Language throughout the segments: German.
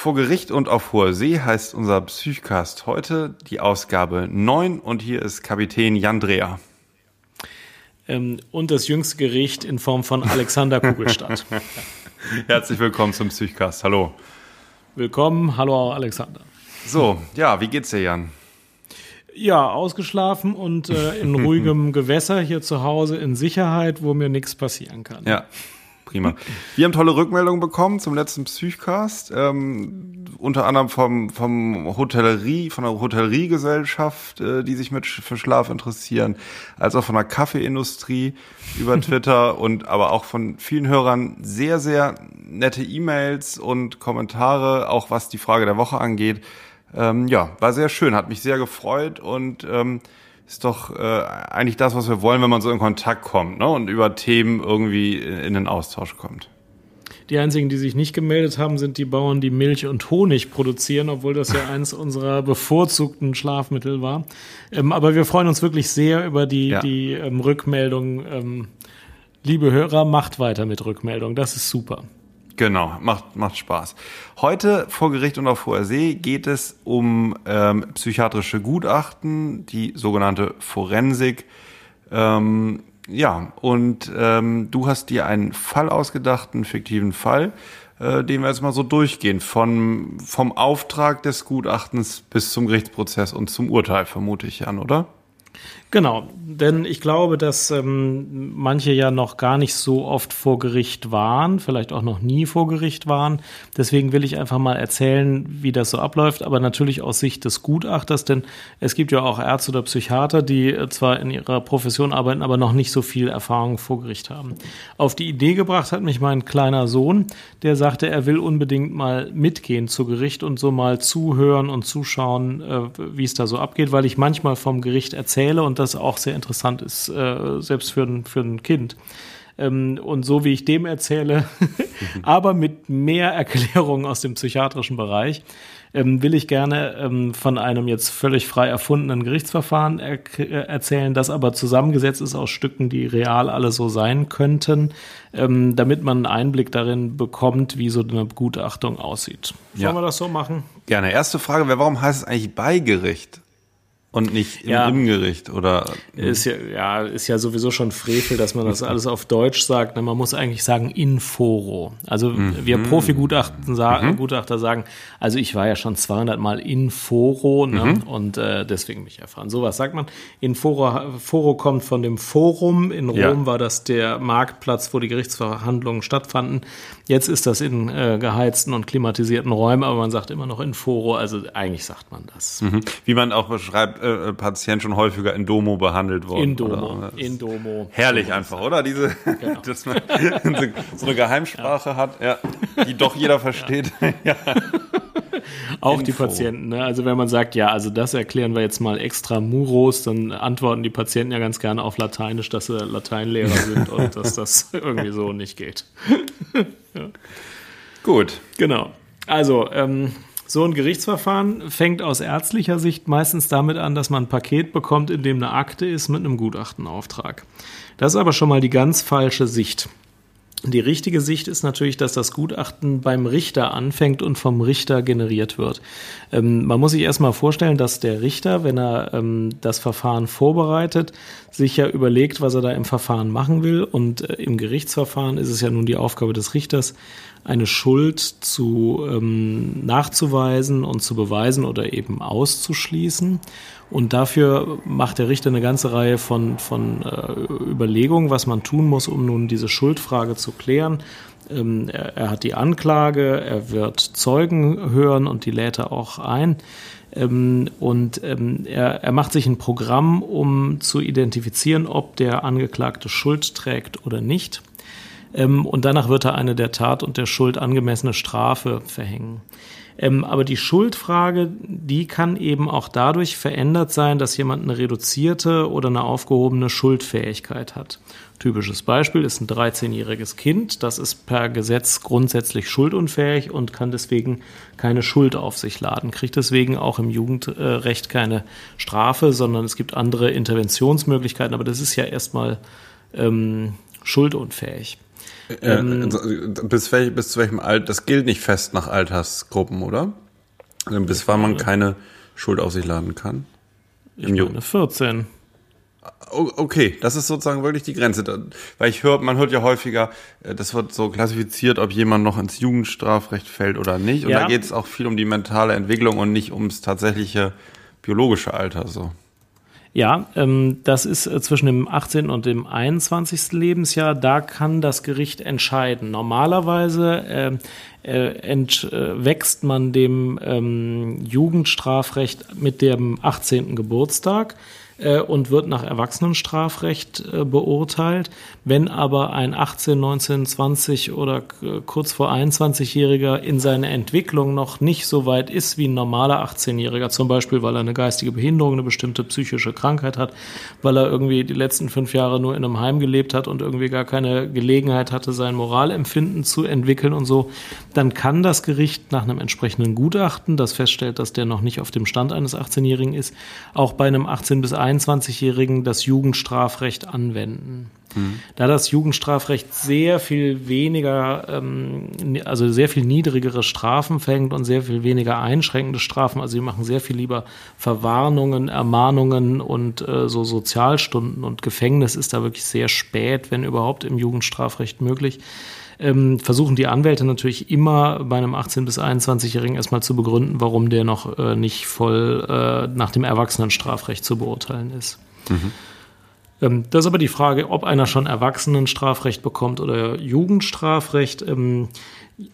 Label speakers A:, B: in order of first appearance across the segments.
A: Vor Gericht und auf hoher See heißt unser Psychcast heute die Ausgabe 9 und hier ist Kapitän Jan Dreher.
B: Ähm, und das jüngste Gericht in Form von Alexander Kugelstadt.
A: Herzlich willkommen zum Psychcast. Hallo.
B: Willkommen. Hallo Alexander.
A: So, ja, wie geht's dir, Jan?
B: Ja, ausgeschlafen und äh, in ruhigem Gewässer hier zu Hause in Sicherheit, wo mir nichts passieren kann.
A: Ja, prima. Wir haben tolle Rückmeldungen bekommen zum letzten Psychcast, ähm, unter anderem vom, vom Hotellerie, von der Hotelleriegesellschaft, äh, die sich mit für Schlaf interessieren, als auch von der Kaffeeindustrie über Twitter und aber auch von vielen Hörern sehr, sehr nette E-Mails und Kommentare, auch was die Frage der Woche angeht. Ähm, ja, war sehr schön, hat mich sehr gefreut und ähm, ist doch äh, eigentlich das, was wir wollen, wenn man so in Kontakt kommt ne? und über Themen irgendwie in den Austausch kommt.
B: Die einzigen, die sich nicht gemeldet haben, sind die Bauern, die Milch und Honig produzieren, obwohl das ja eins unserer bevorzugten Schlafmittel war. Ähm, aber wir freuen uns wirklich sehr über die, ja. die ähm, Rückmeldung. Ähm, liebe Hörer, macht weiter mit Rückmeldung. Das ist super.
A: Genau, macht, macht Spaß. Heute vor Gericht und auf hoher See geht es um ähm, psychiatrische Gutachten, die sogenannte Forensik. Ähm, ja, und ähm, du hast dir einen Fall ausgedacht, einen fiktiven Fall, äh, den wir jetzt mal so durchgehen. Von, vom Auftrag des Gutachtens bis zum Gerichtsprozess und zum Urteil, vermute ich, Jan, oder?
B: Genau, denn ich glaube, dass ähm, manche ja noch gar nicht so oft vor Gericht waren, vielleicht auch noch nie vor Gericht waren. Deswegen will ich einfach mal erzählen, wie das so abläuft, aber natürlich aus Sicht des Gutachters, denn es gibt ja auch Ärzte oder Psychiater, die äh, zwar in ihrer Profession arbeiten, aber noch nicht so viel Erfahrung vor Gericht haben. Auf die Idee gebracht hat mich mein kleiner Sohn, der sagte, er will unbedingt mal mitgehen zu Gericht und so mal zuhören und zuschauen, äh, wie es da so abgeht, weil ich manchmal vom Gericht erzähle und das auch sehr interessant ist, äh, selbst für ein, für ein Kind. Ähm, und so wie ich dem erzähle, aber mit mehr Erklärungen aus dem psychiatrischen Bereich, ähm, will ich gerne ähm, von einem jetzt völlig frei erfundenen Gerichtsverfahren er äh, erzählen, das aber zusammengesetzt ist aus Stücken, die real alle so sein könnten, ähm, damit man einen Einblick darin bekommt, wie so eine Begutachtung aussieht. Sollen ja. wir das so machen?
A: Gerne. Erste Frage warum heißt es eigentlich Beigericht? Und nicht im ja, Gericht oder?
B: Ist ja, ja, ist ja sowieso schon Frevel, dass man das alles auf Deutsch sagt. Ne? Man muss eigentlich sagen Inforo. Also mhm. wir Profi-Gutachten sagen, mhm. Gutachter sagen, also ich war ja schon 200 Mal Inforo ne? Mhm. und äh, deswegen mich erfahren. So was sagt man. Inforo Foro kommt von dem Forum. In Rom ja. war das der Marktplatz, wo die Gerichtsverhandlungen stattfanden. Jetzt ist das in äh, geheizten und klimatisierten Räumen, aber man sagt immer noch Inforo. Also eigentlich sagt man das.
A: Mhm. Wie man auch beschreibt, äh, Patient schon häufiger in Domo behandelt worden.
B: In Domo. In Domo.
A: Herrlich einfach, oder? Diese, genau. dass man so eine Geheimsprache ja. hat, ja, die doch jeder versteht. ja.
B: Auch Info. die Patienten, ne? Also wenn man sagt, ja, also das erklären wir jetzt mal extra Muros, dann antworten die Patienten ja ganz gerne auf Lateinisch, dass sie Lateinlehrer sind und dass das irgendwie so nicht geht.
A: ja. Gut.
B: Genau. Also, ähm, so ein Gerichtsverfahren fängt aus ärztlicher Sicht meistens damit an, dass man ein Paket bekommt, in dem eine Akte ist mit einem Gutachtenauftrag. Das ist aber schon mal die ganz falsche Sicht. Die richtige Sicht ist natürlich, dass das Gutachten beim Richter anfängt und vom Richter generiert wird. Ähm, man muss sich erstmal vorstellen, dass der Richter, wenn er ähm, das Verfahren vorbereitet, sich ja überlegt, was er da im Verfahren machen will. Und äh, im Gerichtsverfahren ist es ja nun die Aufgabe des Richters, eine Schuld zu ähm, nachzuweisen und zu beweisen oder eben auszuschließen. Und dafür macht der Richter eine ganze Reihe von, von äh, Überlegungen, was man tun muss, um nun diese Schuldfrage zu klären. Ähm, er, er, hat die Anklage, er wird Zeugen hören und die lädt er auch ein. Ähm, und ähm, er, er macht sich ein Programm, um zu identifizieren, ob der Angeklagte Schuld trägt oder nicht. Ähm, und danach wird er eine der Tat und der Schuld angemessene Strafe verhängen. Ähm, aber die Schuldfrage, die kann eben auch dadurch verändert sein, dass jemand eine reduzierte oder eine aufgehobene Schuldfähigkeit hat. Typisches Beispiel ist ein 13-jähriges Kind, das ist per Gesetz grundsätzlich schuldunfähig und kann deswegen keine Schuld auf sich laden, kriegt deswegen auch im Jugendrecht keine Strafe, sondern es gibt andere Interventionsmöglichkeiten, aber das ist ja erstmal ähm, schuldunfähig.
A: Äh, ähm, bis, welch, bis zu welchem Alter, das gilt nicht fest nach Altersgruppen, oder? Also bis wann man keine Schuld auf sich laden kann?
B: Ich meine 14.
A: Okay, das ist sozusagen wirklich die Grenze. Weil ich höre, man hört ja häufiger, äh, das wird so klassifiziert, ob jemand noch ins Jugendstrafrecht fällt oder nicht. Und ja. da geht es auch viel um die mentale Entwicklung und nicht ums tatsächliche biologische Alter. So.
B: Ja, ähm, das ist äh, zwischen dem 18. und dem 21. Lebensjahr. Da kann das Gericht entscheiden. Normalerweise äh, äh, entwächst man dem ähm, Jugendstrafrecht mit dem 18. Geburtstag äh, und wird nach Erwachsenenstrafrecht äh, beurteilt. Wenn aber ein 18, 19, 20 oder kurz vor 21-Jähriger in seiner Entwicklung noch nicht so weit ist wie ein normaler 18-Jähriger, zum Beispiel weil er eine geistige Behinderung, eine bestimmte psychische Krankheit hat, weil er irgendwie die letzten fünf Jahre nur in einem Heim gelebt hat und irgendwie gar keine Gelegenheit hatte, sein Moralempfinden zu entwickeln und so, dann kann das Gericht nach einem entsprechenden Gutachten, das feststellt, dass der noch nicht auf dem Stand eines 18-Jährigen ist, auch bei einem 18 bis 21-Jährigen das Jugendstrafrecht anwenden. Mhm. Da das Jugendstrafrecht sehr viel weniger, ähm, also sehr viel niedrigere Strafen fängt und sehr viel weniger einschränkende Strafen, also sie machen sehr viel lieber Verwarnungen, Ermahnungen und äh, so Sozialstunden und Gefängnis ist da wirklich sehr spät, wenn überhaupt im Jugendstrafrecht möglich ähm, versuchen die Anwälte natürlich immer bei einem 18- bis 21-Jährigen erstmal zu begründen, warum der noch äh, nicht voll äh, nach dem Erwachsenenstrafrecht zu beurteilen ist. Mhm. Ähm, das ist aber die Frage, ob einer schon Erwachsenenstrafrecht bekommt oder Jugendstrafrecht. Ähm,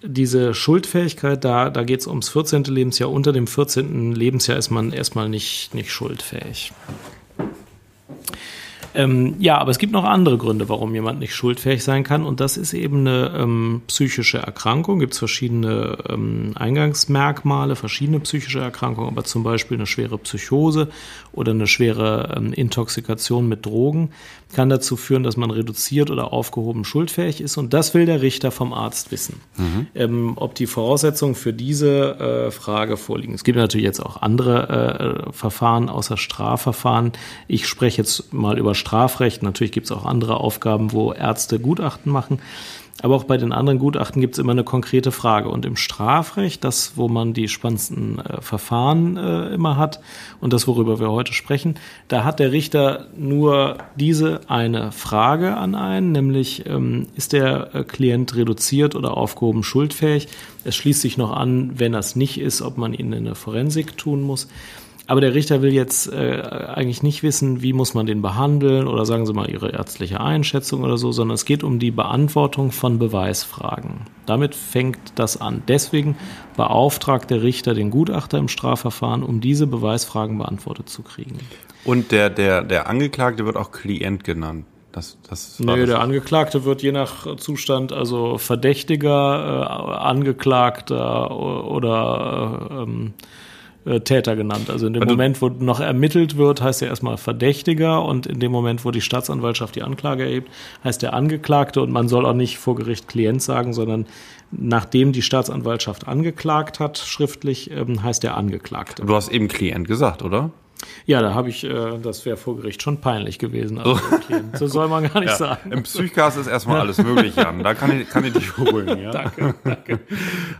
B: diese Schuldfähigkeit, da, da geht es ums 14. Lebensjahr. Unter dem 14. Lebensjahr ist man erstmal nicht, nicht schuldfähig. Ähm, ja, aber es gibt noch andere Gründe, warum jemand nicht schuldfähig sein kann. Und das ist eben eine ähm, psychische Erkrankung. Gibt es verschiedene ähm, Eingangsmerkmale, verschiedene psychische Erkrankungen, aber zum Beispiel eine schwere Psychose oder eine schwere ähm, Intoxikation mit Drogen kann dazu führen, dass man reduziert oder aufgehoben schuldfähig ist. Und das will der Richter vom Arzt wissen, mhm. ähm, ob die Voraussetzungen für diese äh, Frage vorliegen. Es gibt natürlich jetzt auch andere äh, Verfahren außer Strafverfahren. Ich spreche jetzt mal über Strafrecht. Natürlich gibt es auch andere Aufgaben, wo Ärzte Gutachten machen. Aber auch bei den anderen Gutachten gibt es immer eine konkrete Frage. Und im Strafrecht, das, wo man die spannendsten äh, Verfahren äh, immer hat und das, worüber wir heute sprechen, da hat der Richter nur diese eine Frage an einen, nämlich ähm, ist der äh, Klient reduziert oder aufgehoben schuldfähig? Es schließt sich noch an, wenn das nicht ist, ob man ihn in eine Forensik tun muss. Aber der Richter will jetzt äh, eigentlich nicht wissen, wie muss man den behandeln oder sagen Sie mal Ihre ärztliche Einschätzung oder so, sondern es geht um die Beantwortung von Beweisfragen. Damit fängt das an. Deswegen beauftragt der Richter den Gutachter im Strafverfahren, um diese Beweisfragen beantwortet zu kriegen.
A: Und der, der, der Angeklagte wird auch Klient genannt. Das,
B: das Nö, das der Angeklagte wird je nach Zustand, also Verdächtiger, äh, Angeklagter oder äh, ähm, äh, Täter genannt. Also in dem Moment, wo noch ermittelt wird, heißt er erstmal Verdächtiger und in dem Moment, wo die Staatsanwaltschaft die Anklage erhebt, heißt der Angeklagte und man soll auch nicht vor Gericht Klient sagen, sondern nachdem die Staatsanwaltschaft angeklagt hat, schriftlich, ähm, heißt der Angeklagte.
A: Du hast eben Klient gesagt, oder?
B: Ja, da habe ich, äh, das wäre vor Gericht schon peinlich gewesen. Also, okay, so soll man gar nicht ja, sagen.
A: Im Psychcast ist erstmal alles möglich, Jan. Da kann ich, kann ich dich beruhigen. Ja? danke, danke.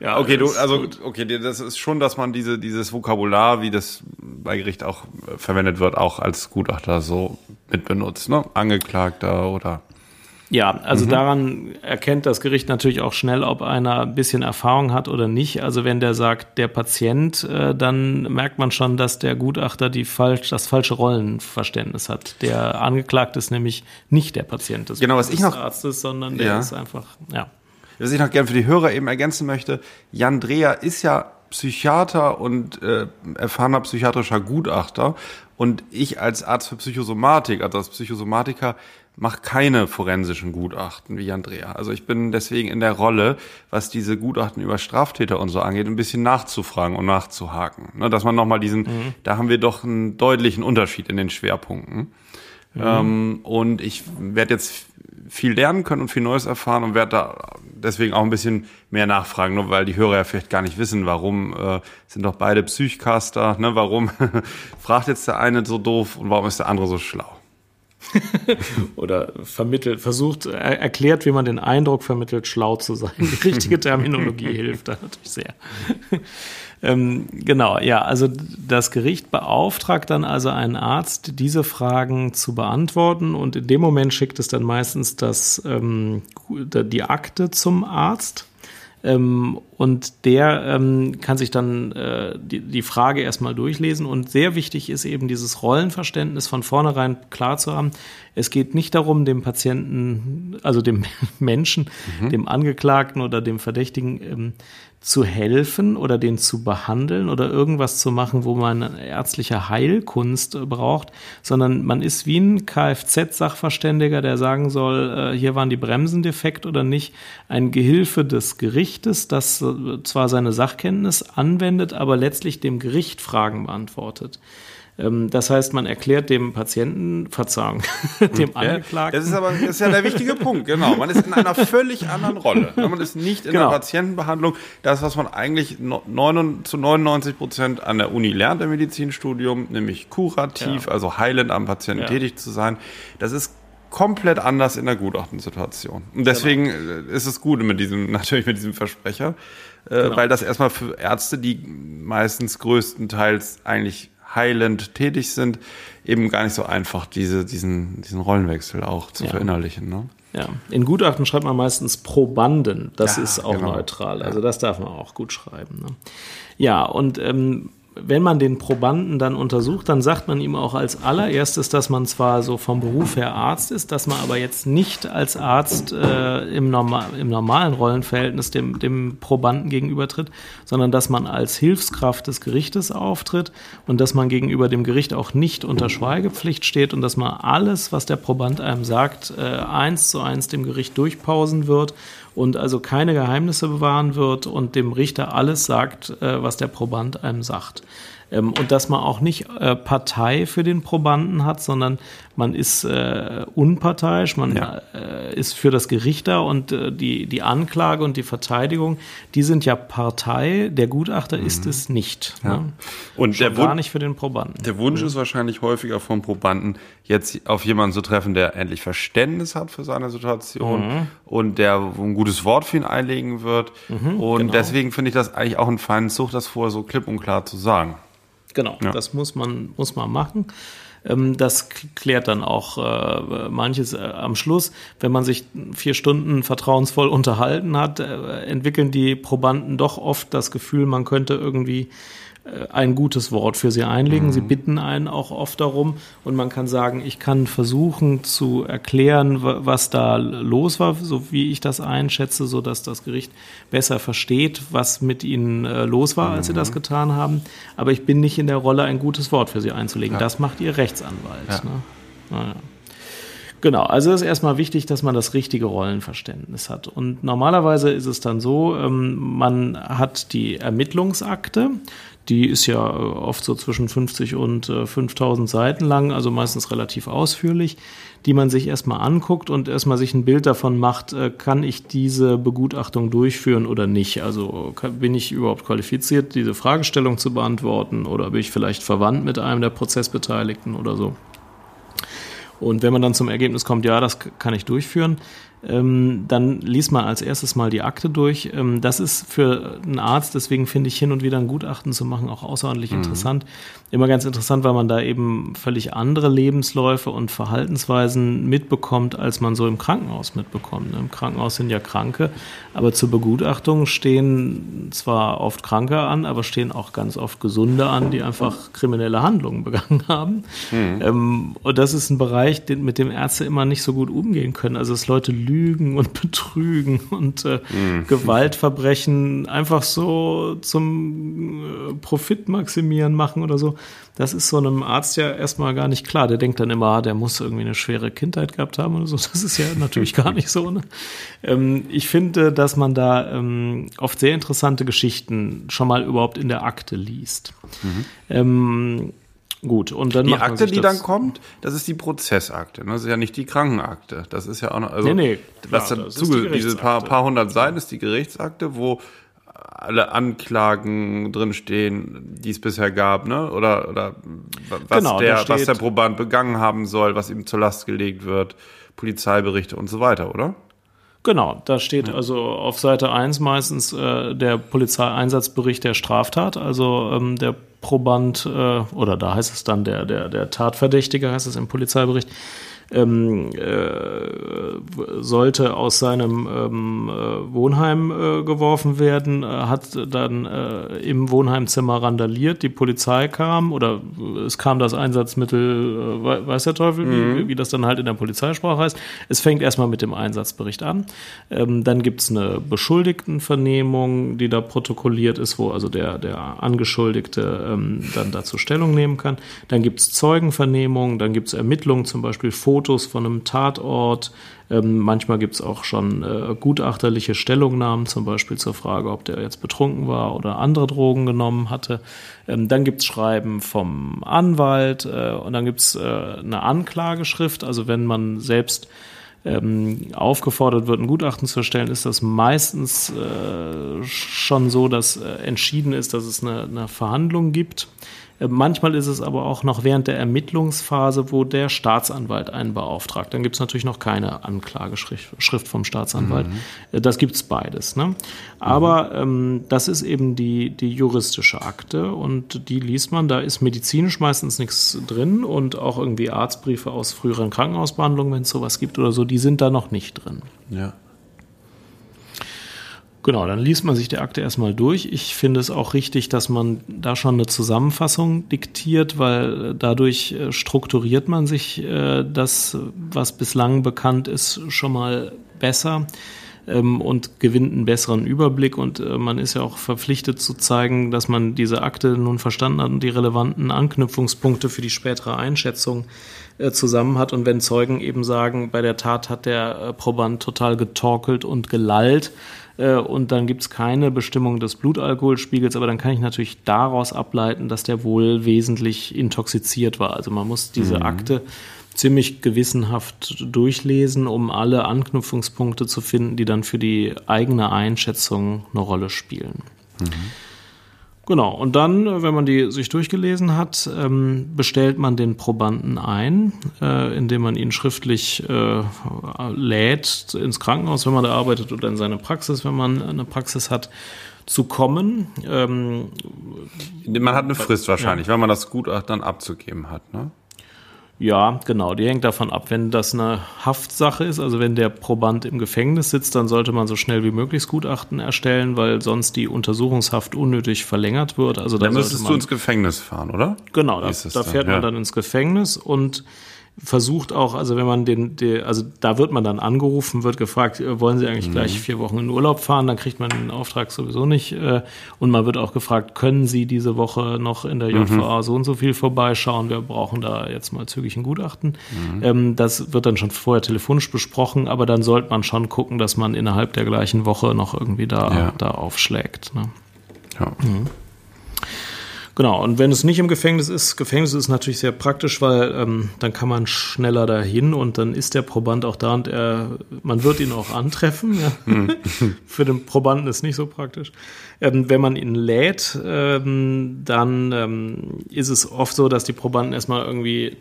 A: Ja, okay, du, also, okay, das ist schon, dass man diese, dieses Vokabular, wie das bei Gericht auch verwendet wird, auch als Gutachter so mit benutzt, ne? Angeklagter oder
B: ja, also mhm. daran erkennt das Gericht natürlich auch schnell, ob einer ein bisschen Erfahrung hat oder nicht. Also wenn der sagt, der Patient, äh, dann merkt man schon, dass der Gutachter die falsch, das falsche Rollenverständnis hat. Der Angeklagte ist nämlich nicht der Patient des,
A: genau, was ich noch,
B: Arztes, sondern der ja. ist einfach, ja.
A: Was ich noch gerne für die Hörer eben ergänzen möchte, Jan Dreher ist ja Psychiater und äh, erfahrener psychiatrischer Gutachter und ich als Arzt für Psychosomatik, also als Psychosomatiker, mache keine forensischen Gutachten wie Andrea. Also ich bin deswegen in der Rolle, was diese Gutachten über Straftäter und so angeht, ein bisschen nachzufragen und nachzuhaken. Ne, dass man nochmal diesen, mhm. da haben wir doch einen deutlichen Unterschied in den Schwerpunkten. Mhm. Ähm, und ich werde jetzt viel lernen können und viel Neues erfahren und werde da deswegen auch ein bisschen mehr nachfragen, nur weil die Hörer ja vielleicht gar nicht wissen, warum äh, sind doch beide Psychcaster, ne? Warum fragt jetzt der eine so doof und warum ist der andere so schlau?
B: Oder vermittelt, versucht, er, erklärt, wie man den Eindruck vermittelt, schlau zu sein. Die richtige Terminologie hilft da natürlich sehr. ähm, genau, ja, also das Gericht beauftragt dann also einen Arzt, diese Fragen zu beantworten und in dem Moment schickt es dann meistens das, ähm, die Akte zum Arzt ähm, und der ähm, kann sich dann äh, die, die Frage erstmal durchlesen. Und sehr wichtig ist eben dieses Rollenverständnis von vornherein klar zu haben. Es geht nicht darum, dem Patienten, also dem Menschen, mhm. dem Angeklagten oder dem Verdächtigen ähm, zu helfen oder den zu behandeln oder irgendwas zu machen, wo man ärztliche Heilkunst braucht, sondern man ist wie ein Kfz-Sachverständiger, der sagen soll, äh, hier waren die Bremsen defekt oder nicht, ein Gehilfe des Gerichtes, das äh, zwar seine Sachkenntnis anwendet, aber letztlich dem Gericht Fragen beantwortet. Ähm, das heißt, man erklärt dem Patienten, Verzeihung, dem Angeklagten.
A: Das ist aber das ist ja der wichtige Punkt, genau. Man ist in einer völlig anderen Rolle. Man ist nicht in genau. der Patientenbehandlung. Das, was man eigentlich zu 99 Prozent an der Uni lernt im Medizinstudium, nämlich kurativ, ja. also heilend am Patienten ja. tätig zu sein, das ist komplett anders in der Gutachtensituation. Und deswegen genau. ist es gut mit diesem, natürlich mit diesem Versprecher, äh, genau. weil das erstmal für Ärzte, die meistens größtenteils eigentlich heilend tätig sind, eben gar nicht so einfach, diese, diesen, diesen Rollenwechsel auch zu ja. verinnerlichen. Ne?
B: Ja, in Gutachten schreibt man meistens Probanden. Das ja, ist auch genau. neutral. Also das darf man auch gut schreiben. Ne? Ja, und ähm, wenn man den Probanden dann untersucht, dann sagt man ihm auch als allererstes, dass man zwar so vom Beruf her Arzt ist, dass man aber jetzt nicht als Arzt äh, im, normal, im normalen Rollenverhältnis dem, dem Probanden gegenübertritt, sondern dass man als Hilfskraft des Gerichtes auftritt und dass man gegenüber dem Gericht auch nicht unter Schweigepflicht steht und dass man alles, was der Proband einem sagt, äh, eins zu eins dem Gericht durchpausen wird und also keine Geheimnisse bewahren wird und dem Richter alles sagt, äh, was der Proband einem sagt. Ähm, und dass man auch nicht äh, Partei für den Probanden hat, sondern man ist äh, unparteiisch, man ja. äh, ist für das Gericht da und äh, die, die Anklage und die Verteidigung, die sind ja Partei, der Gutachter mhm. ist es nicht. Ja. Ne?
A: Und Schon der
B: gar nicht für den Probanden.
A: Der Wunsch mhm. ist wahrscheinlich häufiger vom Probanden, jetzt auf jemanden zu treffen, der endlich Verständnis hat für seine Situation mhm. und der ein gutes Wort für ihn einlegen wird. Mhm, und genau. deswegen finde ich das eigentlich auch ein feines Zug, das vorher so klipp und klar zu sagen.
B: Genau, ja. das muss man, muss man machen. Ähm, das klärt dann auch äh, manches äh, am Schluss. Wenn man sich vier Stunden vertrauensvoll unterhalten hat, äh, entwickeln die Probanden doch oft das Gefühl, man könnte irgendwie ein gutes Wort für sie einlegen. Mhm. Sie bitten einen auch oft darum und man kann sagen, ich kann versuchen zu erklären, was da los war, so wie ich das einschätze, so dass das Gericht besser versteht, was mit ihnen äh, los war, als sie das mhm. getan haben. Aber ich bin nicht in der Rolle, ein gutes Wort für sie einzulegen. Ja. Das macht ihr Rechtsanwalt. Ja. Ne? Naja. Genau, also ist erstmal wichtig, dass man das richtige Rollenverständnis hat. Und normalerweise ist es dann so, ähm, man hat die Ermittlungsakte, die ist ja äh, oft so zwischen 50 und 5000 äh, Seiten lang, also meistens relativ ausführlich, die man sich erstmal anguckt und erstmal sich ein Bild davon macht, äh, kann ich diese Begutachtung durchführen oder nicht? Also bin ich überhaupt qualifiziert, diese Fragestellung zu beantworten oder bin ich vielleicht verwandt mit einem der Prozessbeteiligten oder so? Und wenn man dann zum Ergebnis kommt, ja, das kann ich durchführen, ähm, dann liest man als erstes mal die Akte durch. Ähm, das ist für einen Arzt, deswegen finde ich hin und wieder ein Gutachten zu machen auch außerordentlich mhm. interessant. Immer ganz interessant, weil man da eben völlig andere Lebensläufe und Verhaltensweisen mitbekommt, als man so im Krankenhaus mitbekommt. Ne? Im Krankenhaus sind ja Kranke, aber zur Begutachtung stehen zwar oft Kranke an, aber stehen auch ganz oft Gesunde an, die einfach kriminelle Handlungen begangen haben. Mhm. Ähm, und das ist ein Bereich, mit dem Ärzte immer nicht so gut umgehen können. Also dass Leute lügen Lügen und Betrügen und äh, mhm. Gewaltverbrechen einfach so zum äh, Profit maximieren machen oder so. Das ist so einem Arzt ja erstmal gar nicht klar. Der denkt dann immer, ah, der muss irgendwie eine schwere Kindheit gehabt haben oder so. Das ist ja natürlich gar nicht so. Ne? Ähm, ich finde, dass man da ähm, oft sehr interessante Geschichten schon mal überhaupt in der Akte liest. Mhm. Ähm, Gut, und dann
A: die Akte, die dann kommt, das ist die Prozessakte. Ne? Das ist ja nicht die Krankenakte. Das ist ja auch noch, also
B: nee, nee,
A: klar, was dazu, die diese paar, paar hundert Seiten ist die Gerichtsakte, wo alle Anklagen drinstehen, die es bisher gab, ne? Oder, oder was,
B: Genau,
A: der,
B: steht-
A: was der Proband begangen haben soll, was ihm zur Last gelegt wird, Polizeiberichte und so weiter, oder?
B: Genau, da steht also auf Seite 1 meistens äh, der Polizeieinsatzbericht der Straftat, also ähm, der Proband, äh, oder da heißt es dann der, der, der Tatverdächtige, heißt es im Polizeibericht, ähm, äh, sollte aus seinem ähm, äh, Wohnheim äh, geworfen werden, äh, hat dann äh, im Wohnheimzimmer randaliert, die Polizei kam oder es kam das Einsatzmittel, äh, we- weiß der Teufel, wie, wie das dann halt in der Polizeisprache heißt. Es fängt erstmal mit dem Einsatzbericht an. Ähm, dann gibt's eine Beschuldigtenvernehmung, die da protokolliert ist, wo also der, der Angeschuldigte ähm, dann dazu Stellung nehmen kann. Dann gibt's Zeugenvernehmungen, dann gibt's Ermittlungen, zum Beispiel Fotos von einem Tatort. Ähm, manchmal gibt's auch schon äh, gutachterliche Stellungnahmen, zum Beispiel zur Frage, ob der jetzt betrunken war oder andere Drogen genommen hatte. Ähm, dann gibt's Schreiben vom Anwalt äh, und dann gibt's äh, eine Anklageschrift. Also wenn man selbst ähm, aufgefordert wird, ein Gutachten zu erstellen, ist das meistens äh, schon so, dass äh, entschieden ist, dass es eine, eine Verhandlung gibt. Äh, Manchmal ist es aber auch noch während der Ermittlungsphase, wo der Staatsanwalt einen beauftragt. Dann gibt es natürlich noch keine Anklageschrift Schrift vom Staatsanwalt. Äh, Das gibt es beides. Ne? Aber ähm, das ist eben die, die juristische Akte und die liest man. Da ist medizinisch meistens nichts drin und auch irgendwie Arztbriefe aus früheren Krankenhausbehandlungen, wenn es sowas gibt oder so, die sind da noch nicht drin.
A: Ja.
B: Genau, dann liest man sich die Akte erstmal durch. Ich finde es auch richtig, dass man da schon eine Zusammenfassung diktiert, weil äh, dadurch äh, strukturiert man sich äh, das, was bislang bekannt ist, schon mal besser ähm, und gewinnt einen besseren Überblick. Und man ist ja auch verpflichtet zu zeigen, dass man diese Akte nun verstanden hat und die relevanten Anknüpfungspunkte für die spätere Einschätzung zusammen hat. Und wenn Zeugen eben sagen, bei der Tat hat der Proband total getorkelt und gelallt, äh, und dann gibt's keine Bestimmung des Blutalkoholspiegels, aber dann kann ich natürlich daraus ableiten, dass der wohl wesentlich intoxiziert war. Also man muss diese Akte ziemlich gewissenhaft durchlesen, um alle Anknüpfungspunkte zu finden, die dann für die eigene Einschätzung eine Rolle spielen. Genau, und dann, äh, wenn man die sich durchgelesen hat, ähm, bestellt man den Probanden ein, äh, indem man ihn schriftlich äh, lädt ins Krankenhaus, wenn man da arbeitet, oder in seine Praxis, wenn man eine Praxis hat, zu kommen. Ähm,
A: Man hat eine Frist wahrscheinlich, wenn man das Gutachten dann abzugeben hat, ne?
B: Ja, genau. Die hängt davon ab, wenn das eine Haftsache ist, also wenn der Proband im Gefängnis sitzt, dann sollte man so schnell wie möglich Gutachten erstellen, weil sonst die Untersuchungshaft unnötig verlängert wird. Also da
A: Dann
B: sollte
A: müsstest
B: man,
A: du ins Gefängnis fahren, oder?
B: Genau, da, da
A: dann?
B: fährt man
A: Ja.
B: dann ins Gefängnis und versucht auch, also wenn man den, den, also da wird man dann angerufen, wird gefragt, äh, wollen Sie
A: Mhm.
B: eigentlich gleich vier Wochen in Urlaub fahren, dann kriegt man den Auftrag sowieso nicht. äh, Und man wird auch gefragt, können Sie diese Woche noch in der
A: Mhm.
B: JVA so und so viel vorbeischauen? Wir brauchen da jetzt mal zügig ein Gutachten.
A: Mhm.
B: Ähm, Das wird dann schon vorher telefonisch besprochen, aber dann sollte man schon gucken, dass man innerhalb der gleichen Woche noch irgendwie da,
A: Ja.
B: da aufschlägt. Ne?
A: Ja.
B: Genau, und wenn es nicht im Gefängnis ist, Gefängnis ist natürlich sehr praktisch, weil ähm, dann kann man schneller dahin und dann ist der Proband auch da und er, man wird ihn auch antreffen. Ja. Für den Probanden ist nicht so praktisch. Ähm, wenn man ihn lädt, ähm, dann ähm, ist es oft so, dass die Probanden erstmal irgendwie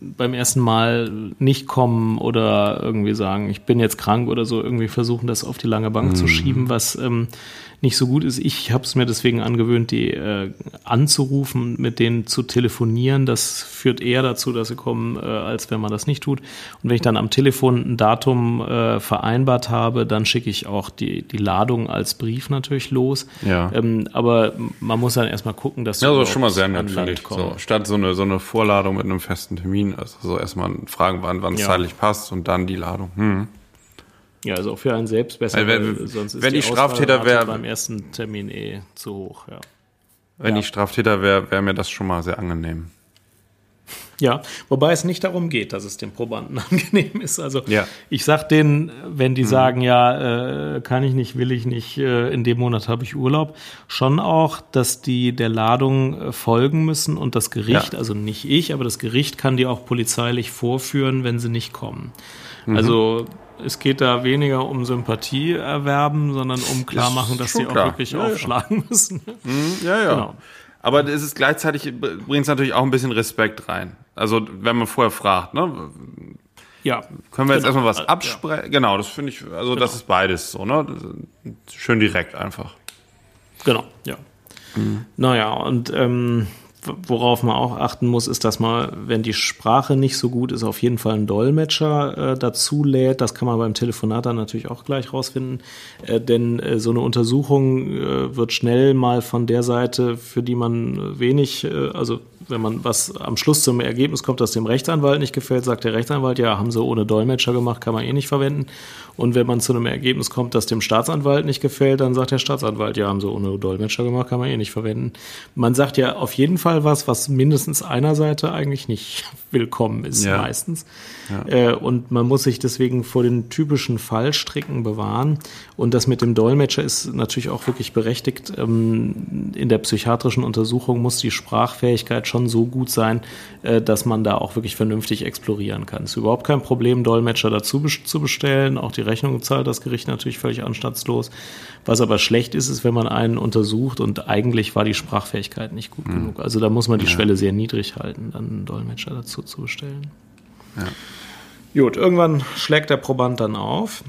B: beim ersten Mal nicht kommen oder irgendwie sagen, ich bin jetzt krank oder so, irgendwie versuchen, das auf die lange Bank zu schieben, was ähm, nicht so gut ist. Ich habe es mir deswegen angewöhnt, die äh, anzurufen, mit denen zu telefonieren. Das führt eher dazu, dass sie kommen, äh, als wenn man das nicht tut. Und wenn ich dann am Telefon ein Datum äh, vereinbart habe, dann schicke ich auch die, die Ladung als Brief natürlich los.
A: Ja.
B: Ähm, aber man muss dann erstmal gucken, dass
A: Ja, das ist schon mal sehr nett, finde ich. So, statt so eine, so eine Vorladung mit einem festen Termin, also so erstmal fragen, wann wann es
B: Ja.
A: zeitlich passt und dann die Ladung. Hm.
B: Ja, also auch für einen selbst besser,
A: Weil wenn-
B: sonst ist
A: wenn die Straftäter wär-
B: beim ersten Termin eh zu hoch, ja.
A: Wenn
B: Ja.
A: ich Straftäter wäre, wäre mir das schon mal sehr angenehm.
B: Ja, wobei es nicht darum geht, dass es dem Probanden angenehm ist. Also
A: Ja. Mhm.
B: ich sag denen, wenn die sagen, ja, äh, kann ich nicht, will ich nicht, äh, in dem Monat habe ich Urlaub, schon auch, dass die der Ladung äh, folgen müssen und das Gericht,
A: Ja.
B: also nicht ich, aber das Gericht kann die auch polizeilich vorführen, wenn sie nicht kommen.
A: Mhm.
B: Also es geht da weniger um Sympathie erwerben, sondern um klar machen, dass sie auch wirklich ja, aufschlagen ja. müssen.
A: Mhm, ja, ja. Genau. Aber es ist gleichzeitig, bringt es natürlich auch ein bisschen Respekt rein. Also, wenn man vorher fragt, ne? Ja. Können wir jetzt genau. erstmal was absprechen? Ja. Genau, das finde ich, also genau. das ist beides so, ne? Schön direkt einfach.
B: Genau, ja. Mhm. Naja, und ähm, worauf man auch achten muss, ist, dass man, wenn die Sprache nicht so gut ist, auf jeden Fall einen Dolmetscher äh, dazu lädt. Das kann man beim Telefonat dann natürlich auch gleich rausfinden. Äh, denn äh, so eine Untersuchung äh, wird schnell mal von der Seite, für die man wenig, äh, also wenn man was am Schluss zum Ergebnis kommt, das dem Rechtsanwalt nicht gefällt, sagt der Rechtsanwalt, ja, haben sie ohne Dolmetscher gemacht, kann man eh nicht verwenden. Und wenn man zu einem Ergebnis kommt, das dem Staatsanwalt nicht gefällt, dann sagt der Staatsanwalt, ja, haben sie ohne Dolmetscher gemacht, kann man eh nicht verwenden. Man sagt ja auf jeden Fall was, was mindestens einer Seite eigentlich nicht willkommen ist, ja. meistens. Ja. Äh, und man muss sich deswegen vor den typischen Fallstricken bewahren. Und das mit dem Dolmetscher ist natürlich auch wirklich berechtigt. Ähm, in der psychiatrischen Untersuchung muss die Sprachfähigkeit schon so gut sein, äh, dass man da auch wirklich vernünftig explorieren kann. Es ist überhaupt kein Problem, Dolmetscher dazu zu bestellen. Auch die Rechnung zahlt das Gericht natürlich völlig anstandslos. Was aber schlecht ist, ist, wenn man einen untersucht und eigentlich war die Sprachfähigkeit nicht gut mhm. genug. Also da muss man die ja. Schwelle sehr niedrig halten, dann einen Dolmetscher dazu zu bestellen. Ja. Gut, irgendwann schlägt der Proband dann auf.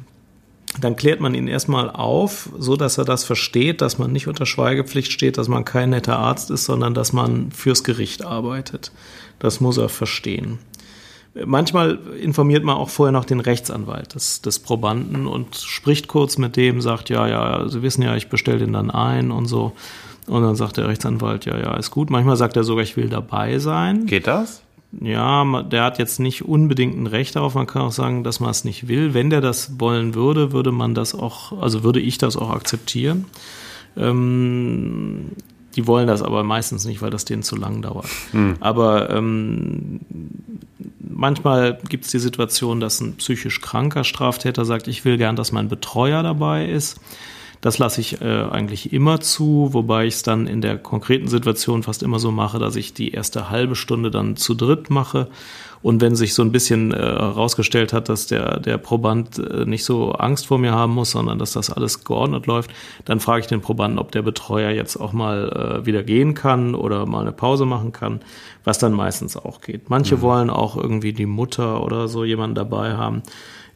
B: Dann klärt man ihn erstmal auf, so dass er das versteht, dass man nicht unter Schweigepflicht steht, dass man kein netter Arzt ist, sondern dass man fürs Gericht arbeitet. Das muss er verstehen. Manchmal informiert man auch vorher noch den Rechtsanwalt des, des Probanden und spricht kurz mit dem, sagt, ja, ja, Sie wissen ja, ich bestelle den dann ein und so. Und dann sagt der Rechtsanwalt, ja, ja, ist gut. Manchmal sagt er sogar, ich will dabei sein.
A: Geht das?
B: Ja, der hat jetzt nicht unbedingt ein Recht darauf. Man kann auch sagen, dass man es nicht will. Wenn der das wollen würde, würde man das auch, also würde ich das auch akzeptieren. Ähm, die wollen das aber meistens nicht, weil das denen zu lang dauert. Hm. Aber ähm, manchmal gibt es die Situation, dass ein psychisch kranker Straftäter sagt, ich will gern, dass mein Betreuer dabei ist. Das lasse ich äh, eigentlich immer zu, wobei ich es dann in der konkreten Situation fast immer so mache, dass ich die erste halbe Stunde dann zu dritt mache und wenn sich so ein bisschen äh, herausgestellt hat, dass der, der Proband äh, nicht so Angst vor mir haben muss, sondern dass das alles geordnet läuft, dann frage ich den Probanden, ob der Betreuer jetzt auch mal äh, wieder gehen kann oder mal eine Pause machen kann, was dann meistens auch geht. Manche mhm. wollen auch irgendwie die Mutter oder so jemanden dabei haben.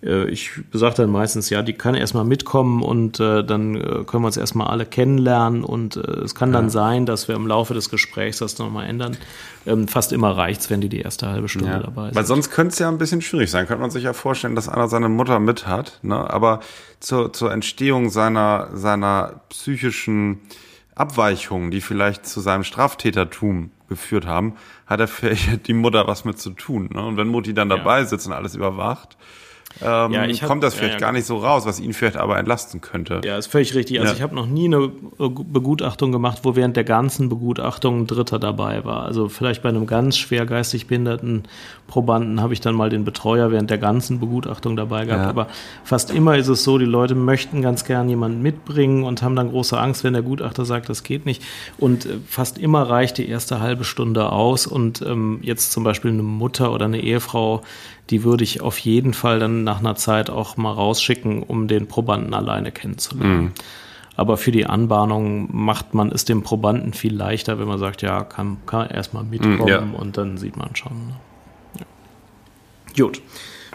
B: Äh, ich sage dann meistens, ja, die kann erstmal mitkommen und äh, dann äh, können wir uns erstmal alle kennenlernen und äh, es kann dann ja. sein, dass wir im Laufe des Gesprächs das nochmal ändern. Ähm, fast immer reicht's, wenn die die erste halbe Stunde ja. dabei sind.
A: Weil sonst könnte es ja ein bisschen schwierig sein. Könnte man sich ja vorstellen, dass einer seine Mutter mit hat, ne? aber zur, zur Entstehung seiner, seiner psychischen Abweichungen, die vielleicht zu seinem Straftätertum geführt haben, hat er vielleicht die Mutter was mit zu tun. Ne? Und wenn Mutti dann dabei ja. sitzt und alles überwacht, ähm, ja, hab, kommt das vielleicht ja, ja. gar nicht so raus, was ihn vielleicht aber entlasten könnte.
B: Ja, ist völlig richtig. Also ich habe noch nie eine Begutachtung gemacht, wo während der ganzen Begutachtung ein Dritter dabei war. Also vielleicht bei einem ganz schwer geistig behinderten Probanden habe ich dann mal den Betreuer während der ganzen Begutachtung dabei gehabt. Aber fast immer ist es so, die Leute möchten ganz gern jemanden mitbringen und haben dann große Angst, wenn der Gutachter sagt, das geht nicht. Und äh, fast immer reicht die erste halbe Stunde aus. Und ähm, jetzt zum Beispiel eine Mutter oder eine Ehefrau, die würde ich auf jeden Fall dann nach einer Zeit auch mal rausschicken, um den Probanden alleine kennenzulernen. Mhm. Aber für die Anbahnung macht man es dem Probanden viel leichter, wenn man sagt, ja, kann, kann erstmal mitkommen mhm, ja. und dann sieht man schon. Ne? Ja. Gut.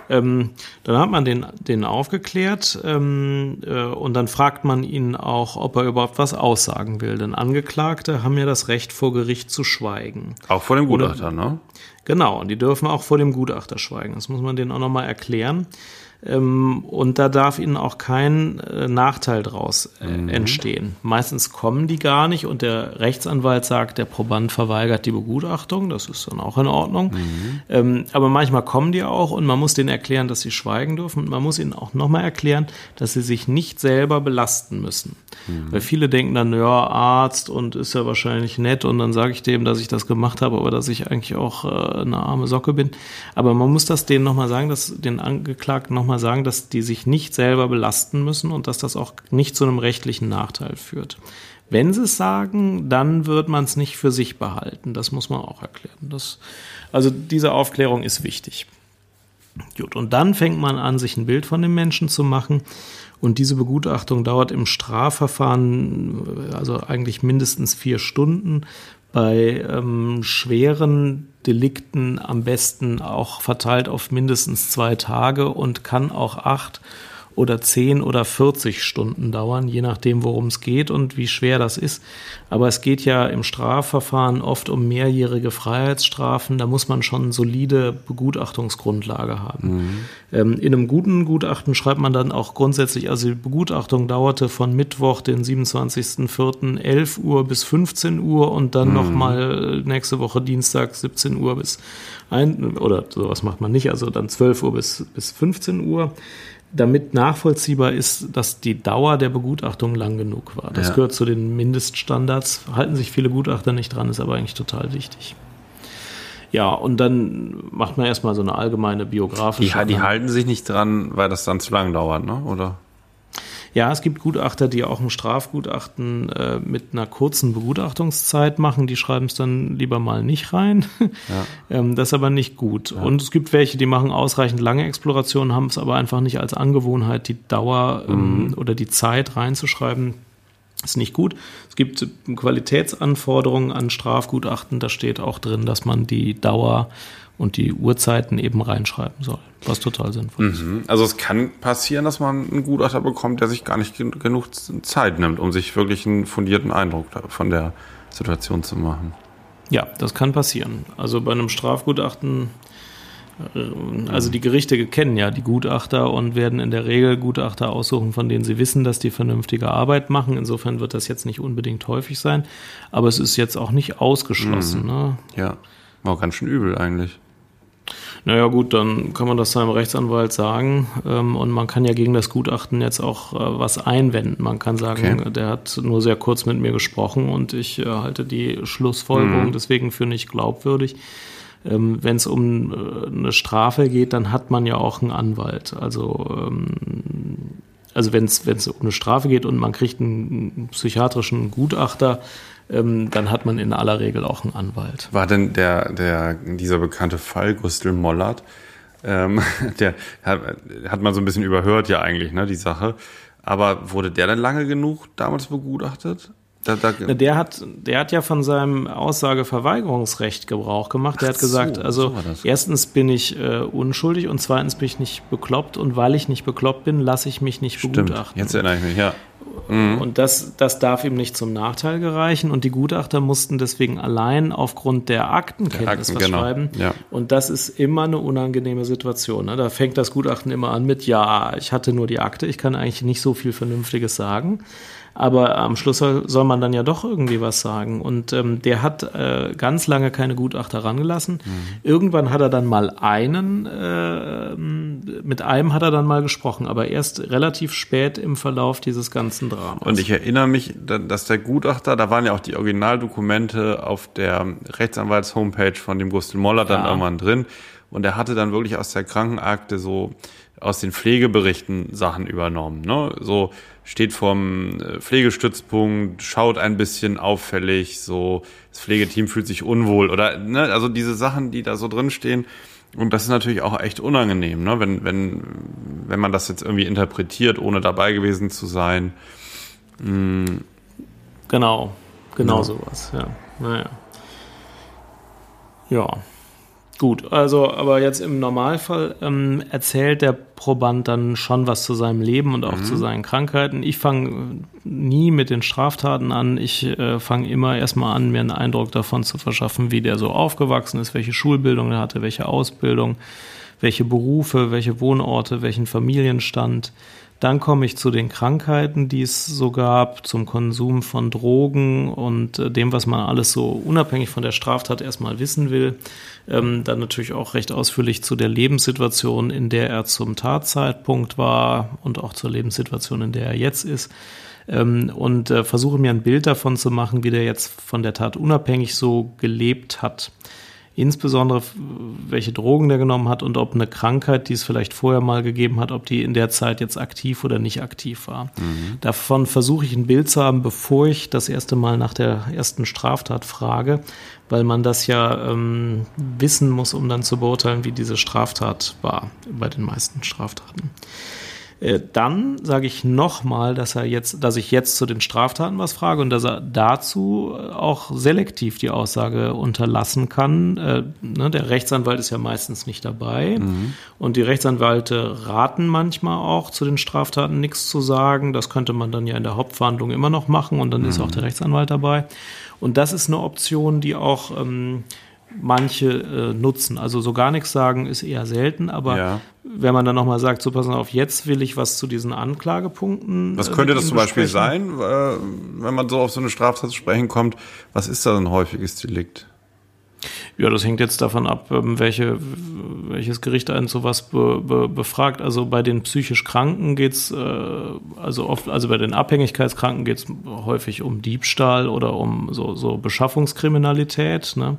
B: Ähm, dann hat man den, den aufgeklärt ähm, äh, und dann fragt man ihn auch, ob er überhaupt was aussagen will. Denn Angeklagte haben ja das Recht vor Gericht zu schweigen.
A: Auch vor dem Gutachter, ne?
B: Genau, und die dürfen auch vor dem Gutachter schweigen. Das muss man denen auch nochmal erklären. Ähm, und da darf ihnen auch kein äh, Nachteil draus äh, mhm. entstehen. Meistens kommen die gar nicht und der Rechtsanwalt sagt, der Proband verweigert die Begutachtung. Das ist dann auch in Ordnung. Mhm. Ähm, aber manchmal kommen die auch und man muss denen erklären, dass sie schweigen dürfen. Und man muss ihnen auch nochmal erklären, dass sie sich nicht selber belasten müssen. Mhm. Weil viele denken dann, ja, Arzt und ist ja wahrscheinlich nett und dann sage ich dem, dass ich das gemacht habe, aber dass ich eigentlich auch äh, eine arme Socke bin. Aber man muss das denen nochmal sagen, dass den Angeklagten nochmal nochmal sagen, dass die sich nicht selber belasten müssen und dass das auch nicht zu einem rechtlichen Nachteil führt. Wenn sie es sagen, dann wird man es nicht für sich behalten. Das muss man auch erklären. Das, also diese Aufklärung ist wichtig. Gut, und dann fängt man an, sich ein Bild von dem Menschen zu machen. Und diese Begutachtung dauert im Strafverfahren also eigentlich mindestens vier Stunden. Bei ähm, schweren Delikten am besten auch verteilt auf mindestens zwei Tage und kann auch acht oder 10 oder 40 Stunden dauern, je nachdem, worum es geht und wie schwer das ist. Aber es geht ja im Strafverfahren oft um mehrjährige Freiheitsstrafen. Da muss man schon eine solide Begutachtungsgrundlage haben. Mhm. Ähm, in einem guten Gutachten schreibt man dann auch grundsätzlich, also die Begutachtung dauerte von Mittwoch, den 27.04. 11 Uhr bis 15 Uhr und dann mhm. nochmal nächste Woche Dienstag 17 Uhr bis ein, oder sowas macht man nicht, also dann 12 Uhr bis, bis 15 Uhr damit nachvollziehbar ist, dass die Dauer der Begutachtung lang genug war. Das ja. gehört zu den Mindeststandards. Halten sich viele Gutachter nicht dran, ist aber eigentlich total wichtig. Ja, und dann macht man erstmal so eine allgemeine biografische.
A: Die, die halten sich nicht dran, weil das dann zu lang dauert, ne? Oder?
B: Ja, es gibt Gutachter, die auch ein Strafgutachten äh, mit einer kurzen Begutachtungszeit machen. Die schreiben es dann lieber mal nicht rein. Ja. ähm, das ist aber nicht gut. Ja. Und es gibt welche, die machen ausreichend lange Explorationen, haben es aber einfach nicht als Angewohnheit, die Dauer ähm, mhm. oder die Zeit reinzuschreiben. Ist nicht gut. Es gibt Qualitätsanforderungen an Strafgutachten. Da steht auch drin, dass man die Dauer und die Uhrzeiten eben reinschreiben soll, was total sinnvoll ist.
A: Mhm. Also es kann passieren, dass man einen Gutachter bekommt, der sich gar nicht genug Zeit nimmt, um sich wirklich einen fundierten Eindruck von der Situation zu machen.
B: Ja, das kann passieren. Also bei einem Strafgutachten, äh, also die Gerichte kennen ja die Gutachter und werden in der Regel Gutachter aussuchen, von denen sie wissen, dass die vernünftige Arbeit machen. Insofern wird das jetzt nicht unbedingt häufig sein, aber es ist jetzt auch nicht ausgeschlossen. Mhm. Ne?
A: Ja, war ganz schön übel eigentlich.
B: Naja gut, dann kann man das seinem Rechtsanwalt sagen ähm, und man kann ja gegen das Gutachten jetzt auch äh, was einwenden. Man kann sagen, okay. der hat nur sehr kurz mit mir gesprochen und ich äh, halte die Schlussfolgerung mhm. deswegen für nicht glaubwürdig. Ähm, Wenn es um äh, eine Strafe geht, dann hat man ja auch einen Anwalt. Also ähm, also wenn es um eine Strafe geht und man kriegt einen psychiatrischen Gutachter, ähm, dann hat man in aller Regel auch einen Anwalt.
A: War denn der, der, dieser bekannte Fall, Gustl Mollert, ähm, der hat, man so ein bisschen überhört ja eigentlich, ne, die Sache. Aber wurde der denn lange genug damals begutachtet?
B: Da, da der, hat, der hat ja von seinem Aussageverweigerungsrecht Gebrauch gemacht. Der Ach hat gesagt, so, also so erstens bin ich äh, unschuldig und zweitens bin ich nicht bekloppt und weil ich nicht bekloppt bin, lasse ich mich nicht Stimmt. begutachten.
A: Jetzt erinnere ich mich, ja.
B: Mhm. Und das, das darf ihm nicht zum Nachteil gereichen. Und die Gutachter mussten deswegen allein aufgrund der Aktenkenntnis der Akten, was genau. Ja. Und das ist immer eine unangenehme Situation. Ne? Da fängt das Gutachten immer an mit, ja, ich hatte nur die Akte, ich kann eigentlich nicht so viel Vernünftiges sagen aber am Schluss soll, soll man dann ja doch irgendwie was sagen. Und ähm, der hat äh, ganz lange keine Gutachter rangelassen. Mhm. Irgendwann hat er dann mal einen, äh, mit einem hat er dann mal gesprochen, aber erst relativ spät im Verlauf dieses ganzen Dramas.
A: Und ich erinnere mich, dass der Gutachter, da waren ja auch die Originaldokumente auf der Rechtsanwalts-Homepage von dem Gustl Moller dann ja. irgendwann drin. Und er hatte dann wirklich aus der Krankenakte so aus den Pflegeberichten Sachen übernommen. Ne? So steht vorm äh, Pflegestützpunkt, schaut ein bisschen auffällig, so das Pflegeteam fühlt sich unwohl oder ne, also diese Sachen, die da so drin stehen. Und das ist natürlich auch echt unangenehm, ne? wenn, wenn, wenn man das jetzt irgendwie interpretiert, ohne dabei gewesen zu sein.
B: Mhm. Genau, genau ja. sowas, ja. Naja. Ja. Gut, also aber jetzt im Normalfall ähm, erzählt der Proband dann schon was zu seinem Leben und auch mhm. zu seinen Krankheiten. Ich fange nie mit den Straftaten an. Ich äh, fange immer erstmal an, mir einen Eindruck davon zu verschaffen, wie der so aufgewachsen ist, welche Schulbildung er hatte, welche Ausbildung, welche Berufe, welche Wohnorte, welchen Familienstand. Dann komme ich zu den Krankheiten, die es so gab, zum Konsum von Drogen und äh, dem, was man alles so unabhängig von der Straftat erstmal wissen will. Ähm, dann natürlich auch recht ausführlich zu der Lebenssituation, in der er zum Tatzeitpunkt war und auch zur Lebenssituation, in der er jetzt ist. Ähm, und äh, versuche mir ein Bild davon zu machen, wie der jetzt von der Tat unabhängig so gelebt hat. Insbesondere welche Drogen der genommen hat und ob eine Krankheit, die es vielleicht vorher mal gegeben hat, ob die in der Zeit jetzt aktiv oder nicht aktiv war. Mhm. Davon versuche ich ein Bild zu haben, bevor ich das erste Mal nach der ersten Straftat frage, weil man das ja ähm, wissen muss, um dann zu beurteilen, wie diese Straftat war bei den meisten Straftaten. Äh, dann sage ich nochmal, dass er jetzt, dass ich jetzt zu den Straftaten was frage und dass er dazu auch selektiv die Aussage unterlassen kann. Äh, ne, der Rechtsanwalt ist ja meistens nicht dabei mhm. und die Rechtsanwälte raten manchmal auch zu den Straftaten nichts zu sagen. Das könnte man dann ja in der Hauptverhandlung immer noch machen und dann mhm. ist auch der Rechtsanwalt dabei. Und das ist eine Option, die auch ähm, manche äh, nutzen. Also so gar nichts sagen ist eher selten, aber ja. wenn man dann nochmal sagt, so passen auf, jetzt will ich was zu diesen Anklagepunkten.
A: Was könnte das zum Beispiel sein, äh, wenn man so auf so eine Straftat zu sprechen kommt? Was ist da ein häufiges Delikt?
B: Ja, das hängt jetzt davon ab, ähm, welche, welches Gericht einen sowas be, be, befragt. Also bei den psychisch Kranken geht's äh, also oft, also bei den Abhängigkeitskranken geht's häufig um Diebstahl oder um so, so Beschaffungskriminalität. Ne?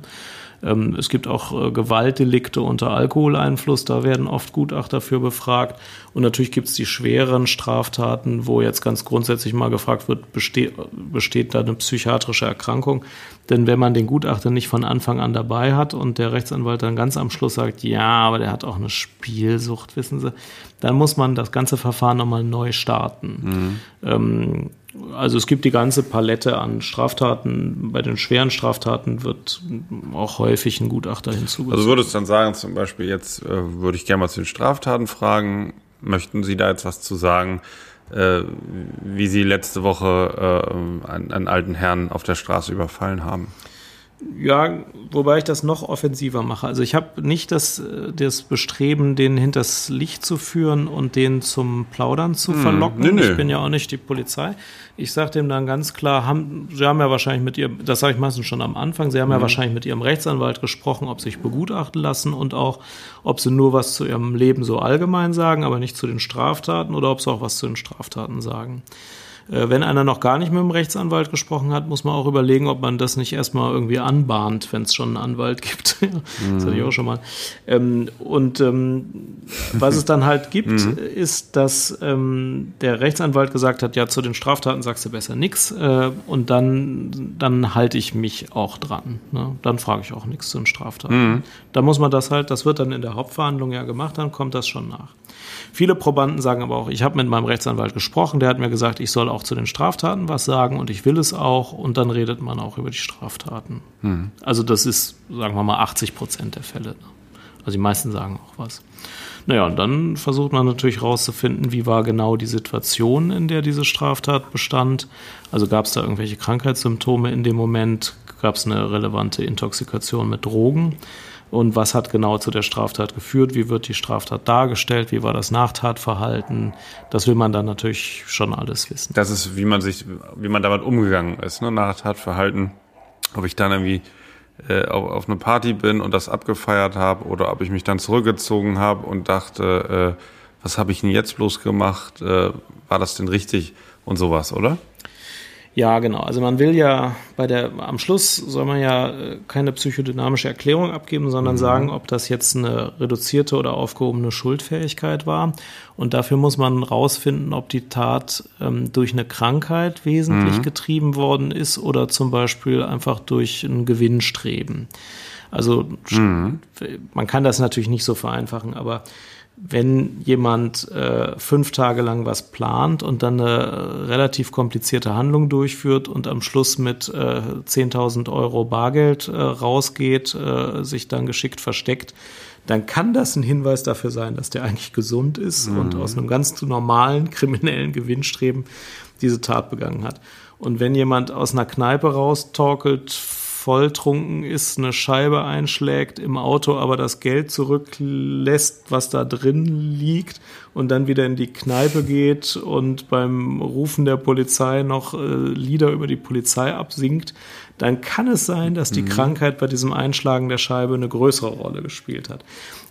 B: Ähm, es gibt auch äh, Gewaltdelikte unter Alkoholeinfluss, da werden oft Gutachter für befragt. Und natürlich gibt es die schweren Straftaten, wo jetzt ganz grundsätzlich mal gefragt wird, besteht, besteht da eine psychiatrische Erkrankung? Denn wenn man den Gutachter nicht von Anfang an dabei hat und der Rechtsanwalt dann ganz am Schluss sagt, ja, aber der hat auch eine Spielsucht, wissen Sie, dann muss man das ganze Verfahren nochmal neu starten. Mhm. Ähm, also es gibt die ganze Palette an Straftaten. Bei den schweren Straftaten wird auch häufig ein Gutachter hinzugezogen.
A: Also würdest du dann sagen, zum Beispiel jetzt äh, würde ich gerne mal zu den Straftaten fragen. Möchten Sie da jetzt was zu sagen, äh, wie Sie letzte Woche äh, einen, einen alten Herrn auf der Straße überfallen haben?
B: Ja, wobei ich das noch offensiver mache. Also ich habe nicht das, äh, das Bestreben, den hinters Licht zu führen und den zum Plaudern zu hm, verlocken. Nee, nee. Ich bin ja auch nicht die Polizei. Ich sage dem dann ganz klar, haben, Sie haben ja wahrscheinlich mit Ihrem, das sage ich meistens schon am Anfang, Sie haben mhm. ja wahrscheinlich mit Ihrem Rechtsanwalt gesprochen, ob Sie sich begutachten lassen und auch, ob Sie nur was zu Ihrem Leben so allgemein sagen, aber nicht zu den Straftaten oder ob Sie auch was zu den Straftaten sagen. Äh, wenn einer noch gar nicht mit dem Rechtsanwalt gesprochen hat, muss man auch überlegen, ob man das nicht erstmal irgendwie anbahnt, wenn es schon einen Anwalt gibt. das hatte ich auch schon mal. Ähm, und ähm, was es dann halt gibt, mhm. ist, dass ähm, der Rechtsanwalt gesagt hat, ja, zu den Straftaten sagst du besser nichts. Äh, und dann, dann halte ich mich auch dran. Ne? Dann frage ich auch nichts zu den Straftaten. Mhm. Da muss man das halt, das wird dann in der Hauptverhandlung ja gemacht, dann kommt das schon nach. Viele Probanden sagen aber auch, ich habe mit meinem Rechtsanwalt gesprochen, der hat mir gesagt, ich soll auch zu den Straftaten was sagen und ich will es auch und dann redet man auch über die Straftaten. Hm. Also das ist, sagen wir mal, 80 Prozent der Fälle. Also die meisten sagen auch was. Naja, und dann versucht man natürlich herauszufinden, wie war genau die Situation, in der diese Straftat bestand. Also gab es da irgendwelche Krankheitssymptome in dem Moment? Gab es eine relevante Intoxikation mit Drogen? Und was hat genau zu der Straftat geführt, wie wird die Straftat dargestellt, wie war das Nachtatverhalten. Das will man dann natürlich schon alles wissen.
A: Das ist, wie man sich, wie man damit umgegangen ist, ne? Nachtatverhalten. Ob ich dann irgendwie äh, auf, eine Party bin und das abgefeiert habe oder ob ich mich dann zurückgezogen habe und dachte, äh, was habe ich denn jetzt bloß gemacht? Äh, war das denn richtig und sowas, oder?
B: Ja, genau. Also man will ja bei der, am Schluss soll man ja äh, keine psychodynamische Erklärung abgeben, sondern mhm. sagen, ob das jetzt eine reduzierte oder aufgehobene Schuldfähigkeit war. Und dafür muss man rausfinden, ob die Tat ähm, durch eine Krankheit wesentlich mhm. getrieben worden ist oder zum Beispiel einfach durch ein Gewinnstreben. Also mhm. man kann das natürlich nicht so vereinfachen, aber wenn jemand äh, fünf Tage lang was plant und dann eine relativ komplizierte Handlung durchführt und am Schluss mit äh, 10.000 Euro Bargeld äh, rausgeht, äh, sich dann geschickt versteckt, dann kann das ein Hinweis dafür sein, dass der eigentlich gesund ist mhm. und aus einem ganz normalen kriminellen Gewinnstreben diese Tat begangen hat. Und wenn jemand aus einer Kneipe raustorkelt, volltrunken ist, eine Scheibe einschlägt im Auto, aber das Geld zurücklässt, was da drin liegt und dann wieder in die Kneipe geht und beim Rufen der Polizei noch äh, Lieder über die Polizei absingt, dann kann es sein, dass die mhm. Krankheit bei diesem Einschlagen der Scheibe eine größere Rolle gespielt hat.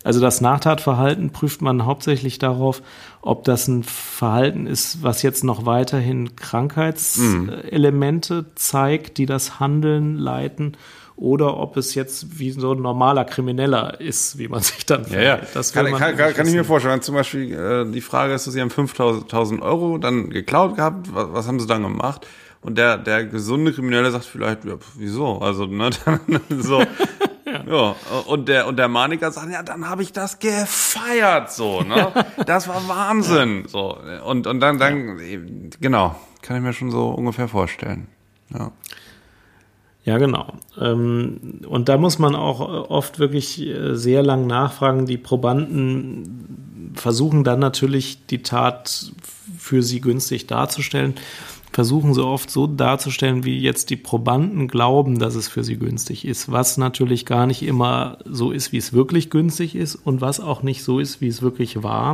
B: Also das Nachtatverhalten prüft man hauptsächlich darauf, ob das ein Verhalten ist, was jetzt noch weiterhin Krankheitselemente mhm. zeigt, die das Handeln leiten oder ob es jetzt wie so ein normaler Krimineller ist, wie man sich dann
A: ja, ja. Das kann, kann, kann, kann ich mir vorstellen. Zum Beispiel äh, die Frage ist, Sie haben 5000 Euro dann geklaut gehabt, was, was haben Sie dann gemacht? Und der, der gesunde Kriminelle sagt vielleicht, ja, wieso? Also, ne, so. ja. ja. Und der, und der Maniker sagt, ja, dann habe ich das gefeiert, so, ne? Das war Wahnsinn, so. Und, und dann, dann, genau, kann ich mir schon so ungefähr vorstellen. Ja.
B: Ja, genau. Ähm, und da muss man auch oft wirklich äh, sehr lang nachfragen. Die Probanden versuchen dann natürlich die Tat für sie günstig darzustellen versuchen so oft so darzustellen, wie jetzt die Probanden glauben, dass es für sie günstig ist, was natürlich gar nicht immer so ist, wie es wirklich günstig ist und was auch nicht so ist, wie es wirklich war.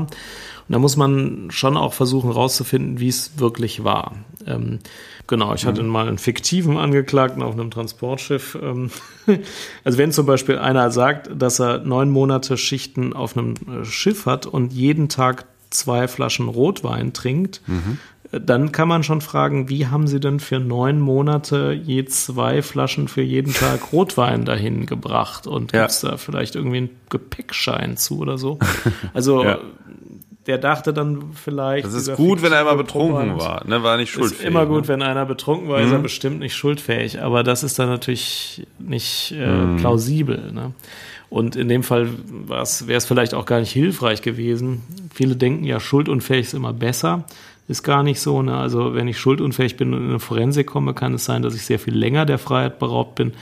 B: Und da muss man schon auch versuchen herauszufinden, wie es wirklich war. Ähm, genau, ich hatte mhm. mal einen fiktiven Angeklagten auf einem Transportschiff. Ähm, also wenn zum Beispiel einer sagt, dass er neun Monate Schichten auf einem äh, Schiff hat und jeden Tag zwei Flaschen Rotwein trinkt, mhm dann kann man schon fragen, wie haben Sie denn für neun Monate je zwei Flaschen für jeden Tag Rotwein dahin gebracht? Und ja. gibt es da vielleicht irgendwie einen Gepäckschein zu oder so? Also ja. der dachte dann vielleicht.
A: Das ist gut, wenn er immer betrunken war, ne? War nicht schuldfähig.
B: Ist immer gut,
A: ne?
B: wenn einer betrunken war, mhm. ist er mhm. bestimmt nicht schuldfähig. Aber das ist dann natürlich nicht äh, mhm. plausibel. Ne? Und in dem Fall wäre es vielleicht auch gar nicht hilfreich gewesen. Viele denken ja, schuldunfähig ist immer besser ist gar nicht so. Ne? Also wenn ich schuldunfähig bin und in eine Forensik komme, kann es sein, dass ich sehr viel länger der Freiheit beraubt bin,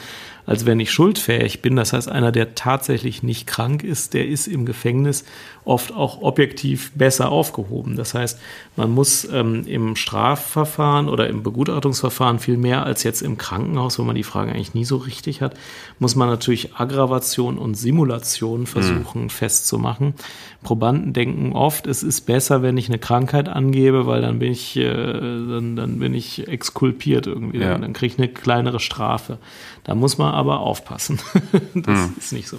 B: als wenn ich schuldfähig bin. Das heißt, einer, der tatsächlich nicht krank ist, der ist im Gefängnis oft auch objektiv besser aufgehoben. Das heißt, man muss ähm, im Strafverfahren oder im Begutachtungsverfahren viel mehr als jetzt im Krankenhaus, wo man die Frage eigentlich nie so richtig hat, muss man natürlich Aggravation und Simulation versuchen mhm. festzumachen. Probanden denken oft, es ist besser, wenn ich eine Krankheit angebe, weil dann bin ich, äh, dann, dann bin ich exkulpiert irgendwie, ja. dann, dann kriege ich eine kleinere Strafe. Da muss man aber aufpassen. das mhm. ist nicht so.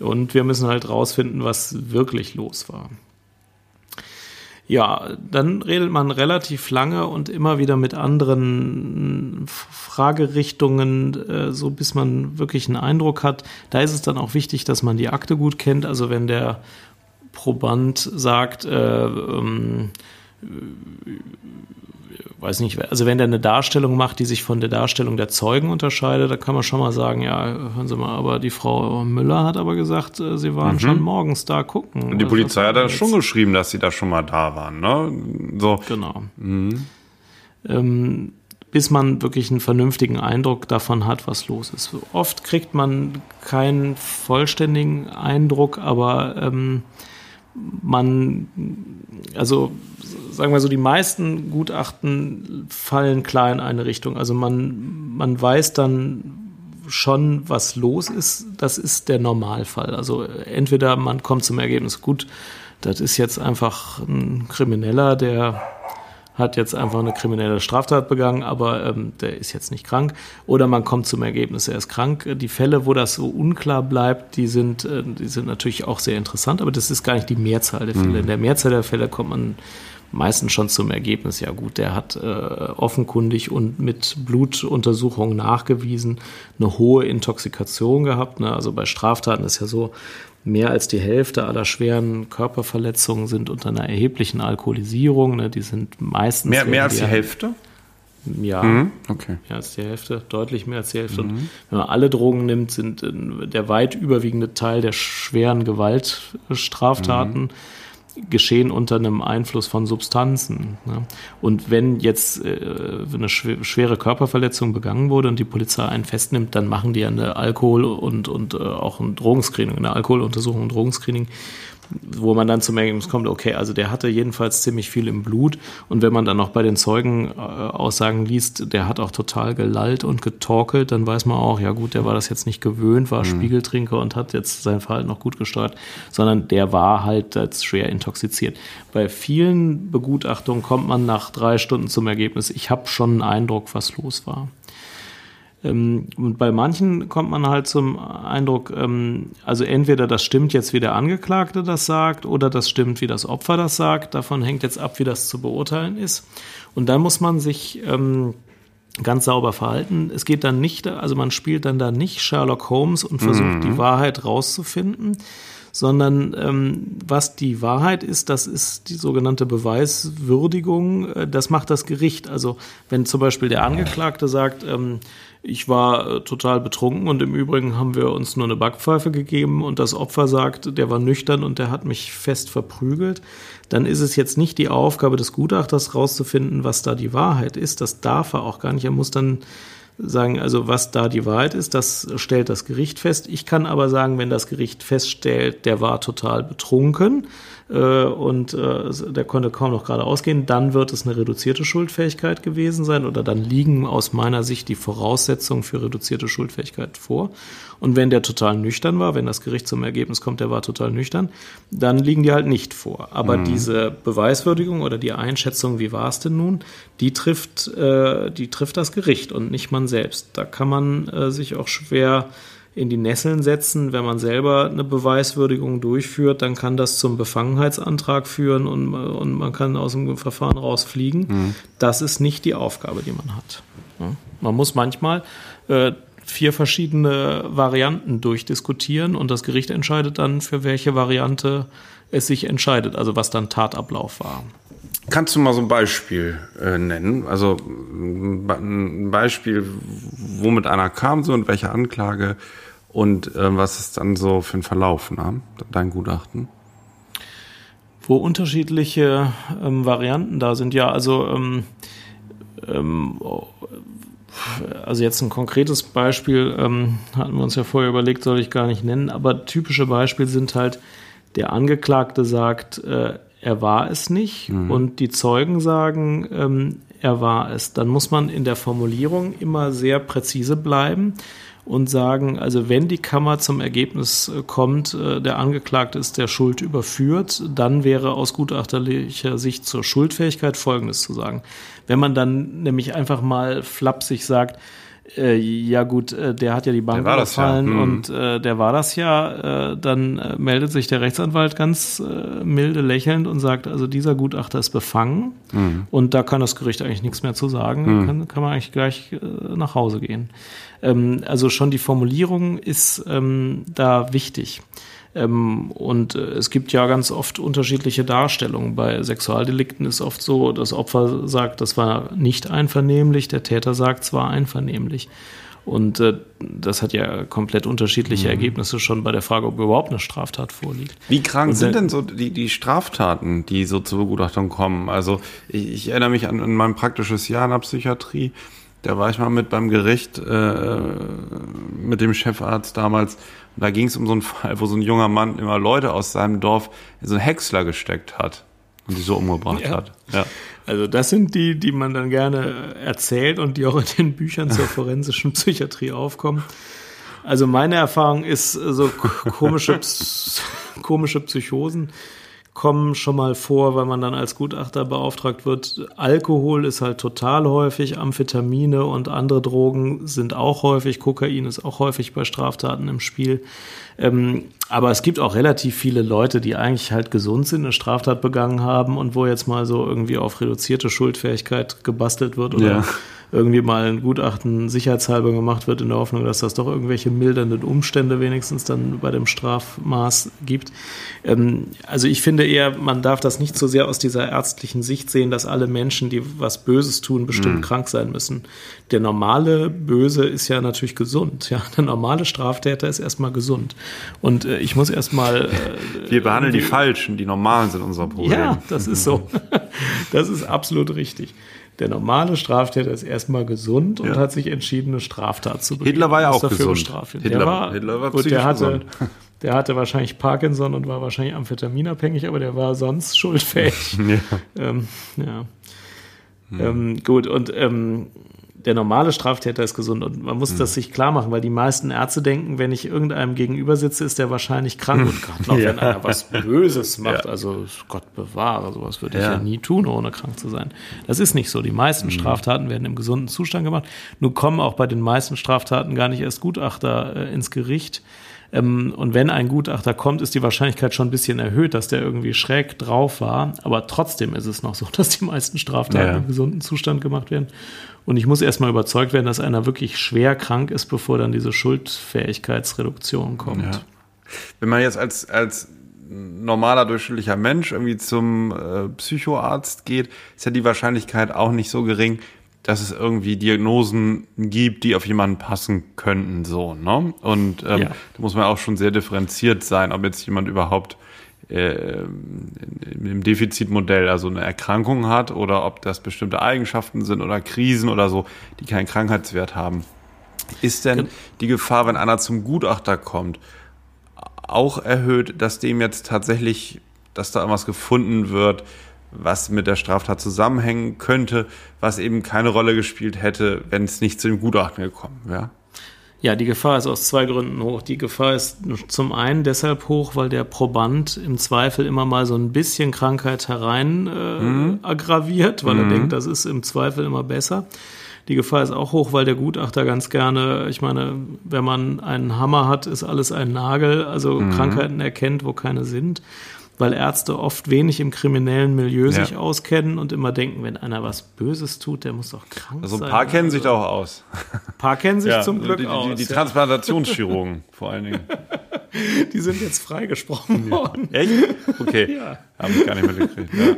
B: Und wir müssen halt rausfinden, was wirklich los war. Ja, dann redet man relativ lange und immer wieder mit anderen Fragerichtungen, äh, so bis man wirklich einen Eindruck hat. Da ist es dann auch wichtig, dass man die Akte gut kennt. Also wenn der Proband sagt, äh, ähm, weiß nicht, also wenn der eine Darstellung macht, die sich von der Darstellung der Zeugen unterscheidet, da kann man schon mal sagen, ja, hören Sie mal, aber die Frau Müller hat aber gesagt, äh, sie waren mhm. schon morgens da gucken.
A: Und die also Polizei hat dann schon geschrieben, dass sie da schon mal da waren, ne?
B: So. Genau. Mhm. Ähm, bis man wirklich einen vernünftigen Eindruck davon hat, was los ist. Oft kriegt man keinen vollständigen Eindruck, aber ähm, man, also sagen wir so, die meisten Gutachten fallen klar in eine Richtung. Also man, man weiß dann schon, was los ist. Das ist der Normalfall. Also entweder man kommt zum Ergebnis, gut, das ist jetzt einfach ein Krimineller, der hat jetzt einfach eine kriminelle Straftat begangen, aber ähm, der ist jetzt nicht krank. Oder man kommt zum Ergebnis, er ist krank. Die Fälle, wo das so unklar bleibt, die sind, äh, die sind natürlich auch sehr interessant, aber das ist gar nicht die Mehrzahl der Fälle. Mhm. In der Mehrzahl der Fälle kommt man meistens schon zum Ergebnis, ja gut, der hat äh, offenkundig und mit Blutuntersuchungen nachgewiesen eine hohe Intoxikation gehabt. Ne? Also bei Straftaten ist ja so, mehr als die Hälfte aller schweren Körperverletzungen sind unter einer erheblichen Alkoholisierung. Ne? Die sind meistens.
A: Mehr, mehr als die Hälfte?
B: Ja, mhm, okay. mehr als die Hälfte, deutlich mehr als die Hälfte. Mhm. Und wenn man alle Drogen nimmt, sind äh, der weit überwiegende Teil der schweren Gewaltstraftaten. Mhm geschehen unter einem Einfluss von Substanzen. Ne? Und wenn jetzt äh, eine schwere Körperverletzung begangen wurde und die Polizei einen festnimmt, dann machen die eine Alkohol- und, und äh, auch ein Drogenscreening, eine Alkoholuntersuchung und Drogenscreening wo man dann zum Ergebnis kommt, okay, also der hatte jedenfalls ziemlich viel im Blut und wenn man dann noch bei den Zeugenaussagen liest, der hat auch total gelallt und getorkelt, dann weiß man auch, ja gut, der war das jetzt nicht gewöhnt, war mhm. Spiegeltrinker und hat jetzt sein Verhalten noch gut gesteuert, sondern der war halt als schwer intoxiziert. Bei vielen Begutachtungen kommt man nach drei Stunden zum Ergebnis, ich habe schon einen Eindruck, was los war. Ähm, und bei manchen kommt man halt zum Eindruck, ähm, also entweder das stimmt jetzt, wie der Angeklagte das sagt, oder das stimmt, wie das Opfer das sagt. Davon hängt jetzt ab, wie das zu beurteilen ist. Und dann muss man sich ähm, ganz sauber verhalten. Es geht dann nicht, also man spielt dann da nicht Sherlock Holmes und versucht mhm. die Wahrheit rauszufinden, sondern ähm, was die Wahrheit ist, das ist die sogenannte Beweiswürdigung, äh, das macht das Gericht. Also wenn zum Beispiel der Angeklagte sagt, ähm, ich war äh, total betrunken und im Übrigen haben wir uns nur eine Backpfeife gegeben und das Opfer sagt, der war nüchtern und der hat mich fest verprügelt, dann ist es jetzt nicht die Aufgabe des Gutachters rauszufinden, was da die Wahrheit ist. Das darf er auch gar nicht. Er muss dann sagen, also was da die Wahrheit ist, das stellt das Gericht fest. Ich kann aber sagen, wenn das Gericht feststellt, der war total betrunken äh, und äh, der konnte kaum noch gerade ausgehen, dann wird es eine reduzierte Schuldfähigkeit gewesen sein oder dann liegen aus meiner Sicht die Voraussetzungen für reduzierte Schuldfähigkeit vor. Und wenn der total nüchtern war, wenn das Gericht zum Ergebnis kommt, der war total nüchtern, dann liegen die halt nicht vor. Aber mhm. diese Beweiswürdigung oder die Einschätzung, wie war es denn nun, die trifft, äh, die trifft das Gericht und nicht man selbst. Da kann man äh, sich auch schwer in die Nesseln setzen. Wenn man selber eine Beweiswürdigung durchführt, dann kann das zum Befangenheitsantrag führen und, und man kann aus dem Verfahren rausfliegen. Mhm. Das ist nicht die Aufgabe, die man hat. Ja. Man muss manchmal äh, vier verschiedene Varianten durchdiskutieren und das Gericht entscheidet dann, für welche Variante es sich entscheidet, also was dann Tatablauf war.
A: Kannst du mal so ein Beispiel äh, nennen? Also ein Beispiel, womit einer kam so und welche Anklage und äh, was ist dann so für ein Verlauf, ne? dein Gutachten?
B: Wo unterschiedliche ähm, Varianten da sind, ja, also ähm, ähm, also jetzt ein konkretes Beispiel ähm, hatten wir uns ja vorher überlegt, soll ich gar nicht nennen, aber typische Beispiele sind halt, der Angeklagte sagt, äh, er war es nicht mhm. und die Zeugen sagen, ähm, er war es. Dann muss man in der Formulierung immer sehr präzise bleiben und sagen, also wenn die Kammer zum Ergebnis äh, kommt, äh, der Angeklagte ist der Schuld überführt, dann wäre aus gutachterlicher Sicht zur Schuldfähigkeit Folgendes zu sagen. Wenn man dann nämlich einfach mal flapsig sagt, äh, ja gut, äh, der hat ja die Bank überfallen ja. hm. und äh, der war das ja, äh, dann äh, meldet sich der Rechtsanwalt ganz äh, milde lächelnd und sagt, also dieser Gutachter ist befangen hm. und da kann das Gericht eigentlich nichts mehr zu sagen, hm. kann, kann man eigentlich gleich nach Hause gehen. Ähm, also schon die Formulierung ist ähm, da wichtig. Ähm, und äh, es gibt ja ganz oft unterschiedliche Darstellungen. Bei Sexualdelikten ist oft so, das Opfer sagt, das war nicht einvernehmlich, der Täter sagt, es war einvernehmlich. Und äh, das hat ja komplett unterschiedliche mhm. Ergebnisse schon bei der Frage, ob überhaupt eine Straftat vorliegt.
A: Wie krank Und, sind denn so die, die Straftaten, die so zur Begutachtung kommen? Also ich, ich erinnere mich an, an mein praktisches Jahr in der Psychiatrie. Da war ich mal mit beim Gericht äh, mit dem Chefarzt damals und da ging es um so einen Fall, wo so ein junger Mann immer Leute aus seinem Dorf in so einen Häcksler gesteckt hat und die so umgebracht ja. hat. Ja.
B: Also das sind die, die man dann gerne erzählt und die auch in den Büchern zur forensischen Psychiatrie aufkommen. Also meine Erfahrung ist so komische, komische Psychosen kommen schon mal vor, weil man dann als Gutachter beauftragt wird. Alkohol ist halt total häufig, Amphetamine und andere Drogen sind auch häufig, Kokain ist auch häufig bei Straftaten im Spiel. Ähm, aber es gibt auch relativ viele Leute, die eigentlich halt gesund sind, eine Straftat begangen haben und wo jetzt mal so irgendwie auf reduzierte Schuldfähigkeit gebastelt wird oder ja irgendwie mal ein Gutachten sicherheitshalber gemacht wird, in der Hoffnung, dass das doch irgendwelche mildernden Umstände wenigstens dann bei dem Strafmaß gibt. Ähm, also ich finde eher, man darf das nicht so sehr aus dieser ärztlichen Sicht sehen, dass alle Menschen, die was Böses tun, bestimmt mhm. krank sein müssen. Der normale Böse ist ja natürlich gesund. Ja, der normale Straftäter ist erstmal gesund. Und äh, ich muss erstmal.
A: Äh, Wir behandeln die Falschen, die Normalen sind unser Problem.
B: Ja, das ist so. das ist absolut richtig. Der normale Straftäter ist erstmal gesund und ja. hat sich entschieden, eine Straftat zu begehen.
A: Hitler war ja auch gesund. Bestraft.
B: Hitler, der war, Hitler war gut, der hatte, der hatte wahrscheinlich Parkinson und war wahrscheinlich amphetaminabhängig, aber der war sonst schuldfähig. ja. Ähm, ja. Hm. Ähm, gut, und ähm, der normale Straftäter ist gesund und man muss mhm. das sich klar machen, weil die meisten Ärzte denken, wenn ich irgendeinem gegenüber sitze, ist der wahrscheinlich krank und gerade noch, ja. wenn einer was Böses macht, ja. also Gott bewahre, sowas würde ich ja. ja nie tun, ohne krank zu sein. Das ist nicht so. Die meisten mhm. Straftaten werden im gesunden Zustand gemacht. Nun kommen auch bei den meisten Straftaten gar nicht erst Gutachter äh, ins Gericht. Ähm, und wenn ein Gutachter kommt, ist die Wahrscheinlichkeit schon ein bisschen erhöht, dass der irgendwie schräg drauf war. Aber trotzdem ist es noch so, dass die meisten Straftaten ja. im gesunden Zustand gemacht werden. Und ich muss erstmal überzeugt werden, dass einer wirklich schwer krank ist, bevor dann diese Schuldfähigkeitsreduktion kommt. Ja.
A: Wenn man jetzt als, als normaler durchschnittlicher Mensch irgendwie zum äh, Psychoarzt geht, ist ja die Wahrscheinlichkeit auch nicht so gering, dass es irgendwie Diagnosen gibt, die auf jemanden passen könnten, so, ne? Und ähm, ja. da muss man auch schon sehr differenziert sein, ob jetzt jemand überhaupt äh, im Defizitmodell also eine Erkrankung hat oder ob das bestimmte Eigenschaften sind oder Krisen oder so, die keinen Krankheitswert haben. Ist denn die Gefahr, wenn einer zum Gutachter kommt, auch erhöht, dass dem jetzt tatsächlich, dass da irgendwas gefunden wird, was mit der Straftat zusammenhängen könnte, was eben keine Rolle gespielt hätte, wenn es nicht zu dem Gutachten gekommen wäre.
B: Ja, die Gefahr ist aus zwei Gründen hoch. Die Gefahr ist zum einen deshalb hoch, weil der Proband im Zweifel immer mal so ein bisschen Krankheit herein äh, mhm. aggraviert, weil mhm. er denkt, das ist im Zweifel immer besser. Die Gefahr ist auch hoch, weil der Gutachter ganz gerne, ich meine, wenn man einen Hammer hat, ist alles ein Nagel, also mhm. Krankheiten erkennt, wo keine sind weil Ärzte oft wenig im kriminellen Milieu ja. sich auskennen und immer denken, wenn einer was Böses tut, der muss doch krank
A: also
B: sein.
A: Also ein paar kennen sich da auch aus.
B: Ein paar kennen sich ja, zum Glück
A: die, die,
B: aus.
A: Die, die Transplantationschirurgen vor allen Dingen.
B: Die sind jetzt freigesprochen worden.
A: Echt? Okay. Ja. Habe ich gar nicht mehr gekriegt. Ja.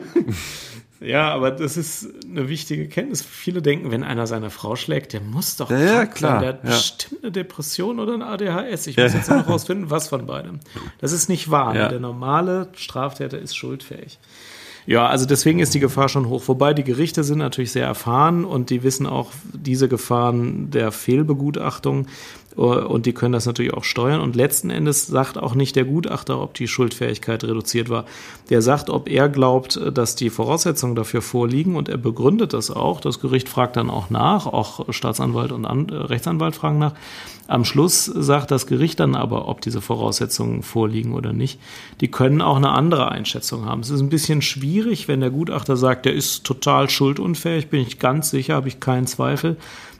B: Ja, aber das ist eine wichtige Kenntnis. Viele denken, wenn einer seine Frau schlägt, der muss doch
A: ja, ja klar.
B: Sein. Der hat ja. bestimmt eine Depression oder ein ADHS. Ich muss jetzt noch rausfinden, was von beidem. Das ist nicht wahr. Ja. Der normale Straftäter ist schuldfähig. Ja, also deswegen ist die Gefahr schon hoch. Wobei die Gerichte sind natürlich sehr erfahren und die wissen auch diese Gefahren der Fehlbegutachtung und die können das natürlich auch steuern. Und letzten Endes sagt auch nicht der Gutachter, ob die Schuldfähigkeit reduziert war. Der sagt, ob er glaubt, dass die Voraussetzungen dafür vorliegen und er begründet das auch. Das Gericht fragt dann auch nach, auch Staatsanwalt und An Rechtsanwalt fragen nach. Am Schluss sagt das Gericht dann aber, ob diese Voraussetzungen vorliegen oder nicht. Die können auch eine andere Einschätzung haben. Es ist ein bisschen schwierig, wenn der Gutachter sagt, der ist total schuldunfähig, bin ich ganz sicher, habe ich keinen Zweifel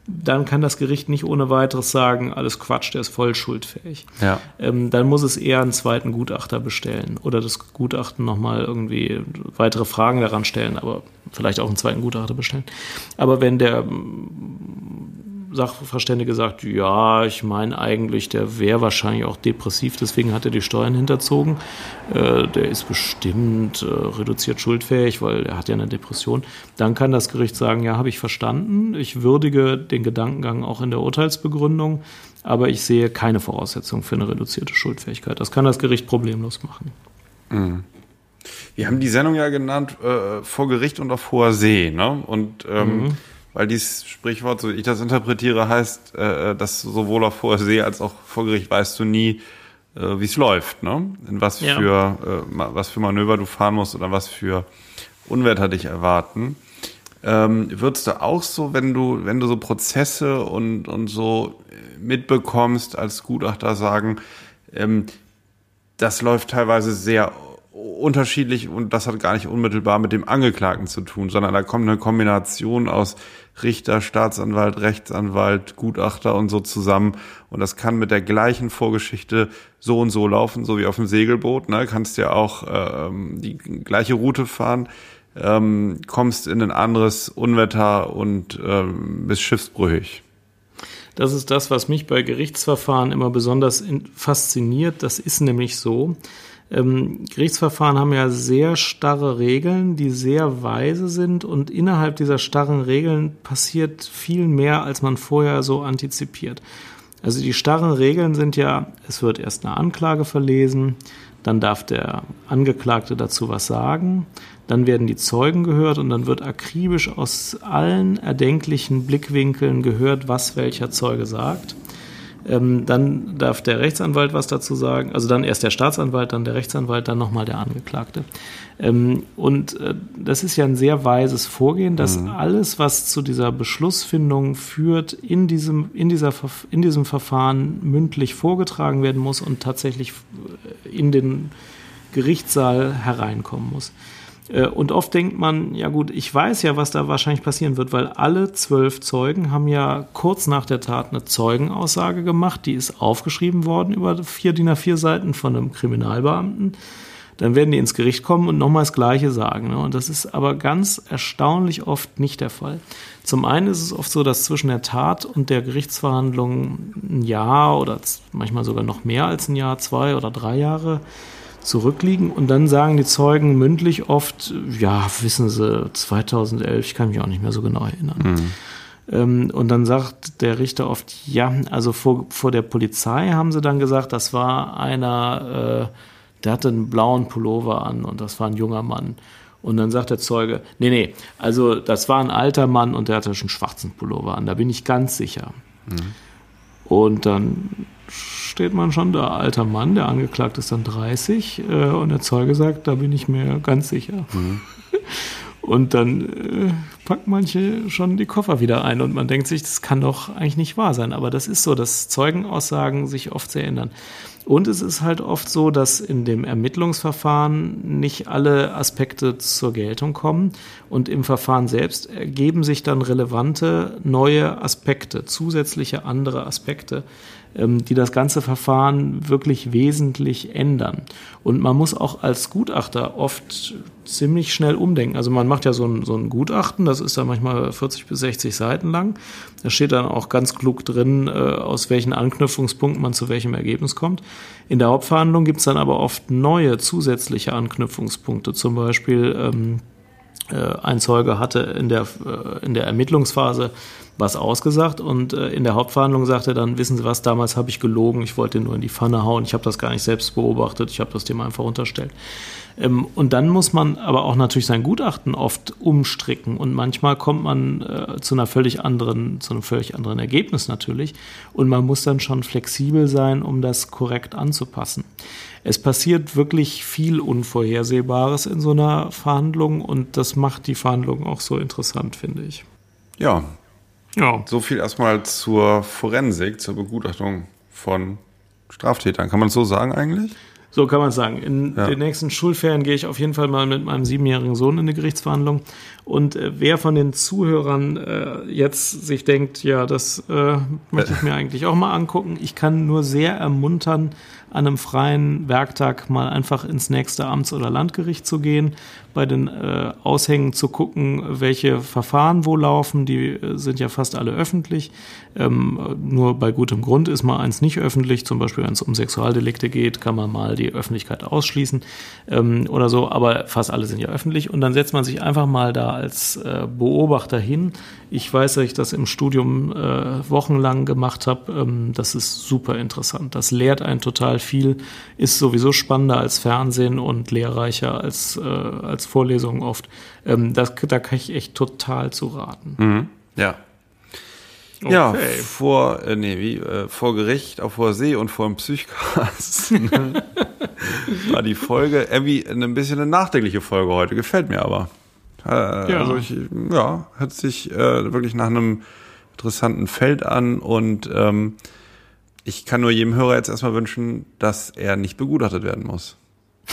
B: dann kann das Gericht nicht ohne weiteres sagen, alles Quatsch, der ist voll schuldfähig.
A: Ja.
B: Ähm, dann muss es eher einen zweiten Gutachter bestellen oder das Gutachten nochmal irgendwie weitere Fragen daran stellen, aber vielleicht auch einen zweiten Gutachter bestellen. Aber wenn der Sachverständige sagt, ja, ich meine eigentlich, der wäre wahrscheinlich auch depressiv, deswegen hat er die Steuern hinterzogen. Äh, der ist bestimmt äh, reduziert schuldfähig, weil er hat ja eine Depression. Dann kann das Gericht sagen, ja, habe ich verstanden. Ich würdige den Gedankengang auch in der Urteilsbegründung, aber ich sehe keine Voraussetzung für eine reduzierte Schuldfähigkeit. Das kann das Gericht problemlos machen.
A: Mhm. Wir haben die Sendung ja genannt äh, vor Gericht und auf hoher See, ne? Und ähm, mhm weil dieses Sprichwort, so ich das interpretiere, heißt, äh, dass sowohl auf hoher See als auch vor Gericht weißt du nie, äh, wie es läuft, ne? In was ja. für äh, was für Manöver du fahren musst oder was für Unwetter dich erwarten. Ähm, würdest du auch so, wenn du, wenn du so Prozesse und, und so mitbekommst als Gutachter sagen, ähm, das läuft teilweise sehr unterschiedlich und das hat gar nicht unmittelbar mit dem Angeklagten zu tun, sondern da kommt eine Kombination aus Richter, Staatsanwalt, Rechtsanwalt, Gutachter und so zusammen und das kann mit der gleichen Vorgeschichte so und so laufen, so wie auf dem Segelboot, ne? kannst ja auch ähm, die gleiche Route fahren, ähm, kommst in ein anderes Unwetter und ähm, bist schiffsbrüchig.
B: Das ist das, was mich bei Gerichtsverfahren immer besonders fasziniert. Das ist nämlich so, ähm, Gerichtsverfahren haben ja sehr starre Regeln, die sehr weise sind und innerhalb dieser starren Regeln passiert viel mehr, als man vorher so antizipiert. Also die starren Regeln sind ja, es wird erst eine Anklage verlesen, dann darf der Angeklagte dazu was sagen, dann werden die Zeugen gehört und dann wird akribisch aus allen erdenklichen Blickwinkeln gehört, was welcher Zeuge sagt. Ähm, dann darf der Rechtsanwalt was dazu sagen. Also dann erst der Staatsanwalt, dann der Rechtsanwalt, dann nochmal der Angeklagte. Ähm, und äh, das ist ja ein sehr weises Vorgehen, dass mhm. alles, was zu dieser Beschlussfindung führt, in diesem, in, dieser, in diesem Verfahren mündlich vorgetragen werden muss und tatsächlich in den Gerichtssaal hereinkommen muss. Äh, und oft denkt man, ja gut, ich weiß ja, was da wahrscheinlich passieren wird, weil alle zwölf Zeugen haben ja kurz nach der Tat eine Zeugenaussage gemacht, die ist aufgeschrieben worden über vier DIN A4 Seiten von einem Kriminalbeamten. Dann werden die ins Gericht kommen und nochmal das Gleiche sagen. Ne? Und das ist aber ganz erstaunlich oft nicht der Fall. Zum einen ist es oft so, dass zwischen der Tat und der Gerichtsverhandlung ein Jahr oder manchmal sogar noch mehr als ein Jahr, zwei oder drei Jahre zurückliegen. Und dann sagen die Zeugen mündlich oft, ja, wissen Sie, 2011, ich kann mich auch nicht mehr so genau erinnern. Mhm. Ähm, und dann sagt der Richter oft, ja, also vor, vor der Polizei haben sie dann gesagt, das war einer, äh, der hatte einen blauen Pullover an und das war ein junger Mann. Und dann sagt der Zeuge, nee, nee, also das war ein alter Mann und der hatte schon einen schwarzen Pullover an, da bin ich ganz sicher. Mhm. Und dann steht man schon da, alter Mann, der Angeklagte ist dann 30 äh, und der Zeuge sagt, da bin ich mir ganz sicher. Mhm. Und dann äh, packt manche schon die Koffer wieder ein und man denkt sich, das kann doch eigentlich nicht wahr sein. Aber das ist so, dass Zeugenaussagen sich oft sehr ändern. Und es ist halt oft so, dass in dem Ermittlungsverfahren nicht alle Aspekte zur Geltung kommen und im Verfahren selbst ergeben sich dann relevante neue Aspekte, zusätzliche andere Aspekte, die das ganze Verfahren wirklich wesentlich ändern. Und man muss auch als Gutachter oft ziemlich schnell umdenken. Also man macht ja so ein, so ein Gutachten, das ist dann manchmal 40 bis 60 Seiten lang. Da steht dann auch ganz klug drin, äh, aus welchen Anknüpfungspunkten man zu welchem Ergebnis kommt. In der Hauptverhandlung gibt es dann aber oft neue zusätzliche Anknüpfungspunkte. Zum Beispiel ähm, äh, ein Zeuge hatte in der, äh, in der Ermittlungsphase was ausgesagt und äh, in der Hauptverhandlung sagte dann, wissen Sie was, damals habe ich gelogen, ich wollte nur in die Pfanne hauen, ich habe das gar nicht selbst beobachtet, ich habe das dem einfach unterstellt. Ähm, und dann muss man aber auch natürlich sein Gutachten oft umstricken und manchmal kommt man äh, zu einer völlig anderen, zu einem völlig anderen Ergebnis natürlich und man muss dann schon flexibel sein, um das korrekt anzupassen. Es passiert wirklich viel Unvorhersehbares in so einer Verhandlung und das macht die Verhandlung auch so interessant, finde ich.
A: Ja, ja. So viel erstmal zur Forensik, zur Begutachtung von Straftätern. Kann man es so sagen eigentlich?
B: So kann man es sagen. In ja. den nächsten Schulferien gehe ich auf jeden Fall mal mit meinem siebenjährigen Sohn in eine Gerichtsverhandlung. Und äh, wer von den Zuhörern äh, jetzt sich denkt, ja, das äh, möchte ich mir eigentlich auch mal angucken, ich kann nur sehr ermuntern, an einem freien Werktag mal einfach ins nächste Amts- oder Landgericht zu gehen, bei den äh, Aushängen zu gucken, welche Verfahren wo laufen. Die äh, sind ja fast alle öffentlich. Ähm, nur bei gutem Grund ist mal eins nicht öffentlich. Zum Beispiel, wenn es um Sexualdelikte geht, kann man mal die Öffentlichkeit ausschließen ähm, oder so. Aber fast alle sind ja öffentlich. Und dann setzt man sich einfach mal da als äh, Beobachter hin. Ich weiß, dass ich das im Studium äh, wochenlang gemacht habe. Ähm, das ist super interessant. Das lehrt einen total viel, ist sowieso spannender als Fernsehen und lehrreicher als, äh, als Vorlesungen oft. Ähm, das, da kann ich echt total zu raten.
A: Mhm. Ja. Okay. Ja, vor, äh, nee, wie, äh, vor Gericht, auch vor See und vor dem Psychcast war die Folge irgendwie ein bisschen eine nachdenkliche Folge heute. Gefällt mir aber. Äh, ja. Also ich, ja, hört sich äh, wirklich nach einem interessanten Feld an und ähm, ich kann nur jedem Hörer jetzt erstmal wünschen, dass er nicht begutachtet werden muss.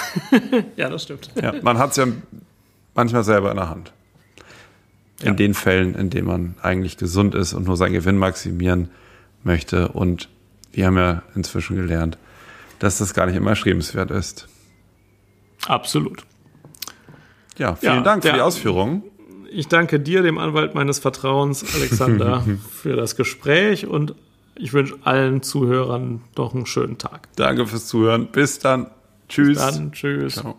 B: ja, das stimmt.
A: Ja, man hat es ja manchmal selber in der Hand. In ja. den Fällen, in denen man eigentlich gesund ist und nur seinen Gewinn maximieren möchte. Und wir haben ja inzwischen gelernt, dass das gar nicht immer schrebenswert ist.
B: Absolut.
A: Ja, vielen ja, Dank für die Ausführungen.
B: Ich danke dir, dem Anwalt meines Vertrauens, Alexander, für das Gespräch und ich wünsche allen Zuhörern noch einen schönen Tag.
A: Danke fürs Zuhören. Bis dann. Tschüss.
B: Bis dann. Tschüss. Ciao.